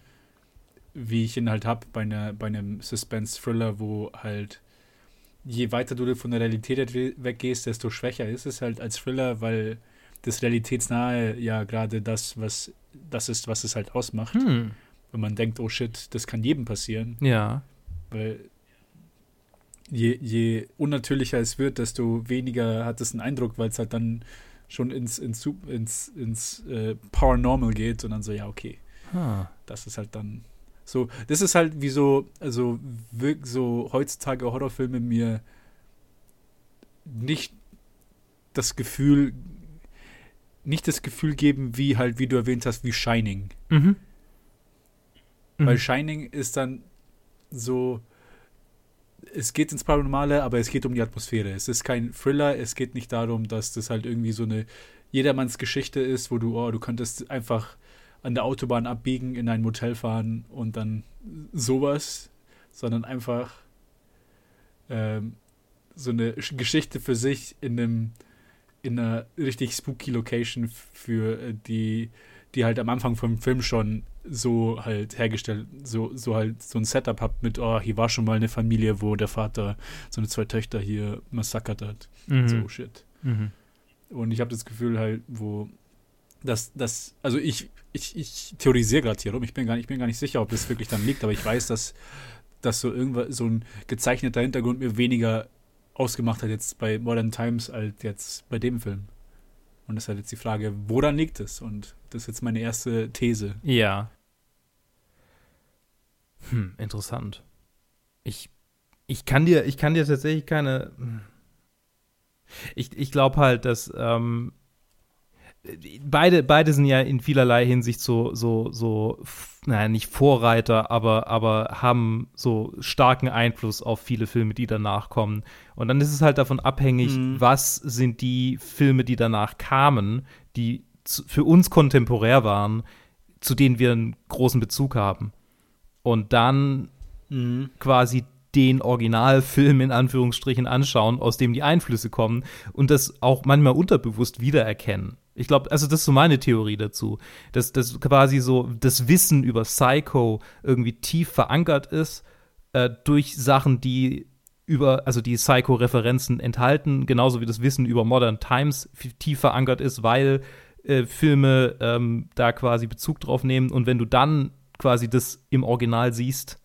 wie ich ihn halt habe bei, einer, bei einem Suspense-Thriller, wo halt je weiter du von der Realität weggehst, desto schwächer ist es halt als Thriller, weil das Realitätsnahe ja gerade das, was das ist, was es halt ausmacht. Hm. Wenn man denkt, oh shit, das kann jedem passieren. Ja. Weil je, je unnatürlicher es wird, desto weniger hat es einen Eindruck, weil es halt dann schon ins, ins, ins, ins äh, Paranormal geht und dann so, ja, okay. Huh. Das ist halt dann so, das ist halt wie so, also so heutzutage Horrorfilme mir nicht das Gefühl, nicht das Gefühl geben, wie halt, wie du erwähnt hast, wie Shining. Mhm. Mhm. Weil Shining ist dann so, es geht ins Paranormale, aber es geht um die Atmosphäre. Es ist kein Thriller, es geht nicht darum, dass das halt irgendwie so eine Jedermannsgeschichte ist, wo du, oh, du könntest einfach an der Autobahn abbiegen, in ein Motel fahren und dann sowas, sondern einfach ähm, so eine Geschichte für sich in einem in einer richtig spooky Location für äh, die die halt am Anfang vom Film schon so halt hergestellt, so, so halt so ein Setup habt mit, oh, hier war schon mal eine Familie, wo der Vater so eine zwei Töchter hier massakert hat. Mhm. So shit. Mhm. Und ich habe das Gefühl halt, wo dass das, also ich, ich, ich theorisiere gerade hier rum, ich bin, gar ich bin gar nicht sicher, ob das wirklich dann liegt, aber ich weiß, dass, dass so irgendwas, so ein gezeichneter Hintergrund mir weniger ausgemacht hat jetzt bei Modern Times als jetzt bei dem Film. Und das ist halt jetzt die Frage, woran liegt es? Und das ist jetzt meine erste These. Ja. Hm, interessant. Ich, ich kann dir, ich kann dir tatsächlich keine. Hm. Ich, ich glaube halt, dass ähm, beide, beide sind ja in vielerlei Hinsicht so, so, so, naja, nicht Vorreiter, aber, aber haben so starken Einfluss auf viele Filme, die danach kommen. Und dann ist es halt davon abhängig, mhm. was sind die Filme, die danach kamen, die zu, für uns kontemporär waren, zu denen wir einen großen Bezug haben. Und dann mhm. quasi den Originalfilm in Anführungsstrichen anschauen, aus dem die Einflüsse kommen und das auch manchmal unterbewusst wiedererkennen. Ich glaube, also das ist so meine Theorie dazu, dass das quasi so das Wissen über Psycho irgendwie tief verankert ist äh, durch Sachen, die über, also die Psycho-Referenzen enthalten, genauso wie das Wissen über Modern Times tief verankert ist, weil äh, Filme ähm, da quasi Bezug drauf nehmen und wenn du dann quasi das im Original siehst,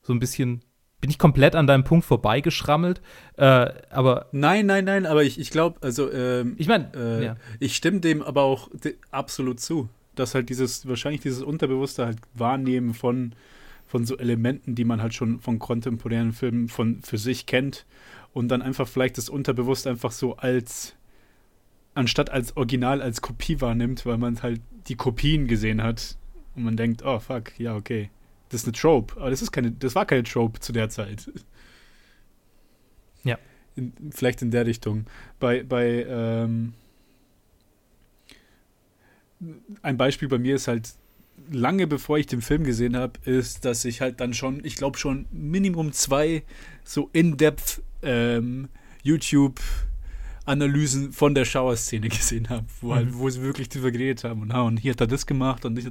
so ein bisschen bin ich komplett an deinem Punkt vorbeigeschrammelt. Äh, aber nein, nein, nein, aber ich, ich glaube, also ähm, ich meine, äh, ja. ich stimme dem aber auch absolut zu, dass halt dieses wahrscheinlich dieses unterbewusste halt Wahrnehmen von von so Elementen, die man halt schon von kontemporären Filmen von für sich kennt und dann einfach vielleicht das unterbewusst einfach so als anstatt als Original als Kopie wahrnimmt, weil man halt die Kopien gesehen hat und man denkt, oh fuck, ja okay das ist eine Trope, aber das ist keine, das war keine Trope zu der Zeit. Ja. In, vielleicht in der Richtung. Bei, bei ähm, ein Beispiel bei mir ist halt, lange bevor ich den Film gesehen habe, ist, dass ich halt dann schon, ich glaube schon Minimum zwei so in-depth ähm, YouTube Analysen von der Schauerszene gesehen habe, wo, halt, mhm. wo sie wirklich drüber geredet haben und, und hier hat er das gemacht und, ich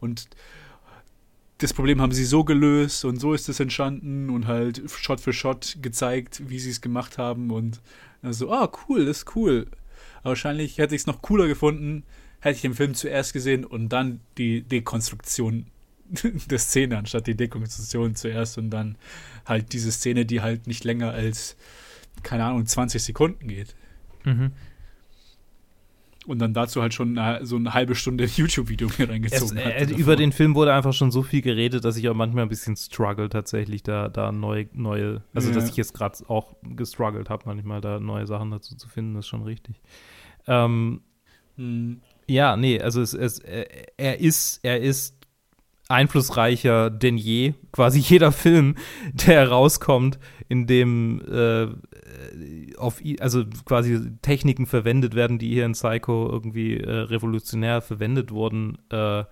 und das Problem haben sie so gelöst und so ist es entstanden und halt Shot für Shot gezeigt, wie sie es gemacht haben und so, ah, cool, das ist cool. Wahrscheinlich hätte ich es noch cooler gefunden, hätte ich den Film zuerst gesehen und dann die Dekonstruktion der Szene anstatt die Dekonstruktion zuerst und dann halt diese Szene, die halt nicht länger als, keine Ahnung, 20 Sekunden geht. Mhm. Und dann dazu halt schon eine, so eine halbe Stunde YouTube-Video mir reingezogen Es, hat. äh, über den Film wurde einfach schon so viel geredet, dass ich auch manchmal ein bisschen struggle tatsächlich, da, da neue, neue, also Ja. dass ich jetzt gerade auch gestruggelt habe, manchmal da neue Sachen dazu zu finden, ist schon richtig. Ähm, Hm. ja, nee, also es, es, er er ist, er ist einflussreicher denn je. Quasi jeder Film, der rauskommt, in dem äh, auf, i- also quasi Techniken verwendet werden, die hier in Psycho irgendwie äh, revolutionär verwendet wurden, äh,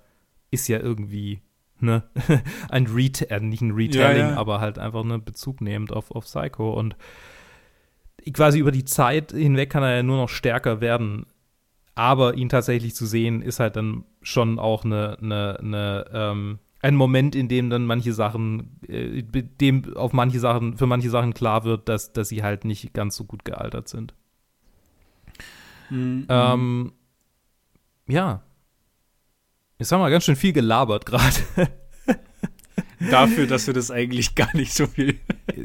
ist ja irgendwie ne ein Ret äh, nicht ein Retelling, Ja, ja. aber halt einfach ne Bezug nehmend auf, auf Psycho und quasi über die Zeit hinweg kann er ja nur noch stärker werden. Aber ihn tatsächlich zu sehen, ist halt dann schon auch eine, eine, eine ähm, ein Moment, in dem dann manche Sachen, äh, dem auf manche Sachen, für manche Sachen klar wird, dass, dass sie halt nicht ganz so gut gealtert sind. Hm. Ähm, ja. Jetzt haben wir ganz schön viel gelabert gerade. Dafür, dass wir das eigentlich gar nicht so viel.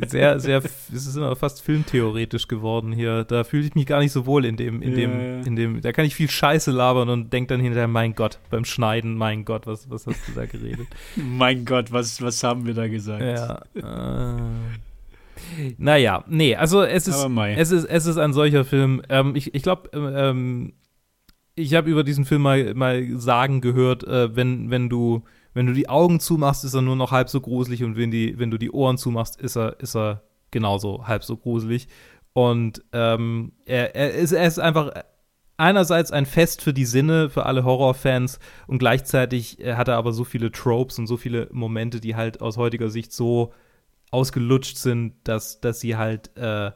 Sehr, sehr, es ist immer fast filmtheoretisch geworden hier. Da fühle ich mich gar nicht so wohl in dem, in Ja, dem, in dem, da kann ich viel Scheiße labern und denk dann hinterher, mein Gott, beim Schneiden, mein Gott, was, was hast du da geredet? mein Gott, was, was haben wir da gesagt? Ja. Äh, naja, nee, also es ist, es ist, es ist ein solcher Film. Ähm, ich ich glaube, ähm, ich habe über diesen Film mal, mal sagen gehört, äh, wenn, wenn du, wenn du die Augen zumachst, ist er nur noch halb so gruselig und wenn, die, wenn du die Ohren zumachst, ist er, ist er genauso halb so gruselig. Und ähm, er, er, ist, er ist einfach einerseits ein Fest für die Sinne, für alle Horrorfans und gleichzeitig äh, hat er aber so viele Tropes und so viele Momente, die halt aus heutiger Sicht so ausgelutscht sind, dass, dass sie halt äh,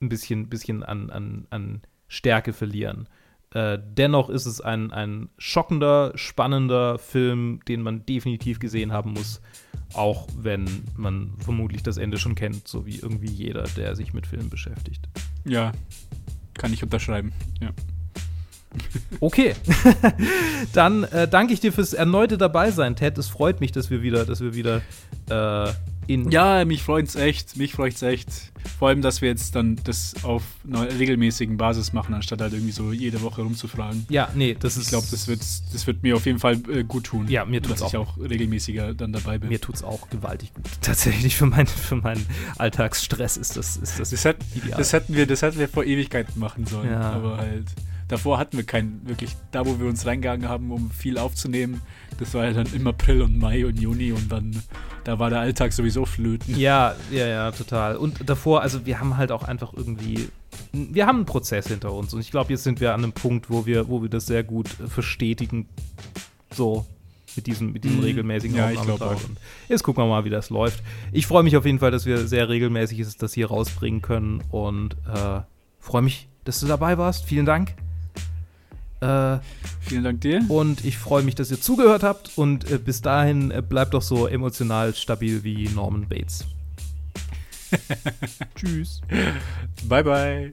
ein bisschen, bisschen an, an, an Stärke verlieren. Äh, dennoch ist es ein, ein schockender, spannender Film, den man definitiv gesehen haben muss, auch wenn man vermutlich das Ende schon kennt, so wie irgendwie jeder, der sich mit Filmen beschäftigt. Ja, kann ich unterschreiben. Ja. Okay, dann äh, danke ich dir fürs erneute Dabeisein, Ted. Es freut mich, dass wir wieder, dass wir wieder äh, in Ja, mich freut's echt. Mich freut's echt. Vor allem, dass wir jetzt dann das auf einer regelmäßigen Basis machen, anstatt halt irgendwie so jede Woche rumzufragen. Ja, nee, das ist. Ich glaube, das wird, das wird mir auf jeden Fall äh, gut tun. Ja, mir tut's Dass ich auch regelmäßiger dann dabei bin. Mir tut's auch gewaltig gut. Tatsächlich für, mein, für meinen Alltagsstress ist das, ist das, das, hat, ideal. das, hätten wir, das hätten wir vor Ewigkeiten machen sollen. Ja. Aber halt, davor hatten wir keinen, wirklich, da wo wir uns reingegangen haben, um viel aufzunehmen, das war ja dann im April und Mai und Juni und dann, da war der Alltag sowieso flöten. ja, ja, ja, total. Und davor, also wir haben halt auch einfach irgendwie, wir haben einen Prozess hinter uns und ich glaube, jetzt sind wir an einem Punkt, wo wir, wo wir das sehr gut äh, verstetigen, so mit diesem, mit diesem Mhm. regelmäßigen Ja, Aufnahmetag. jetzt gucken wir mal, wie das läuft. Ich freue mich auf jeden Fall, dass wir sehr regelmäßig ist, das hier rausbringen können und äh, freue mich, dass du dabei warst. Vielen Dank. Äh, Vielen Dank dir. Und ich freue mich, dass ihr zugehört habt. Und äh, bis dahin äh, bleibt doch so emotional stabil wie Norman Bates. Tschüss. Bye, bye.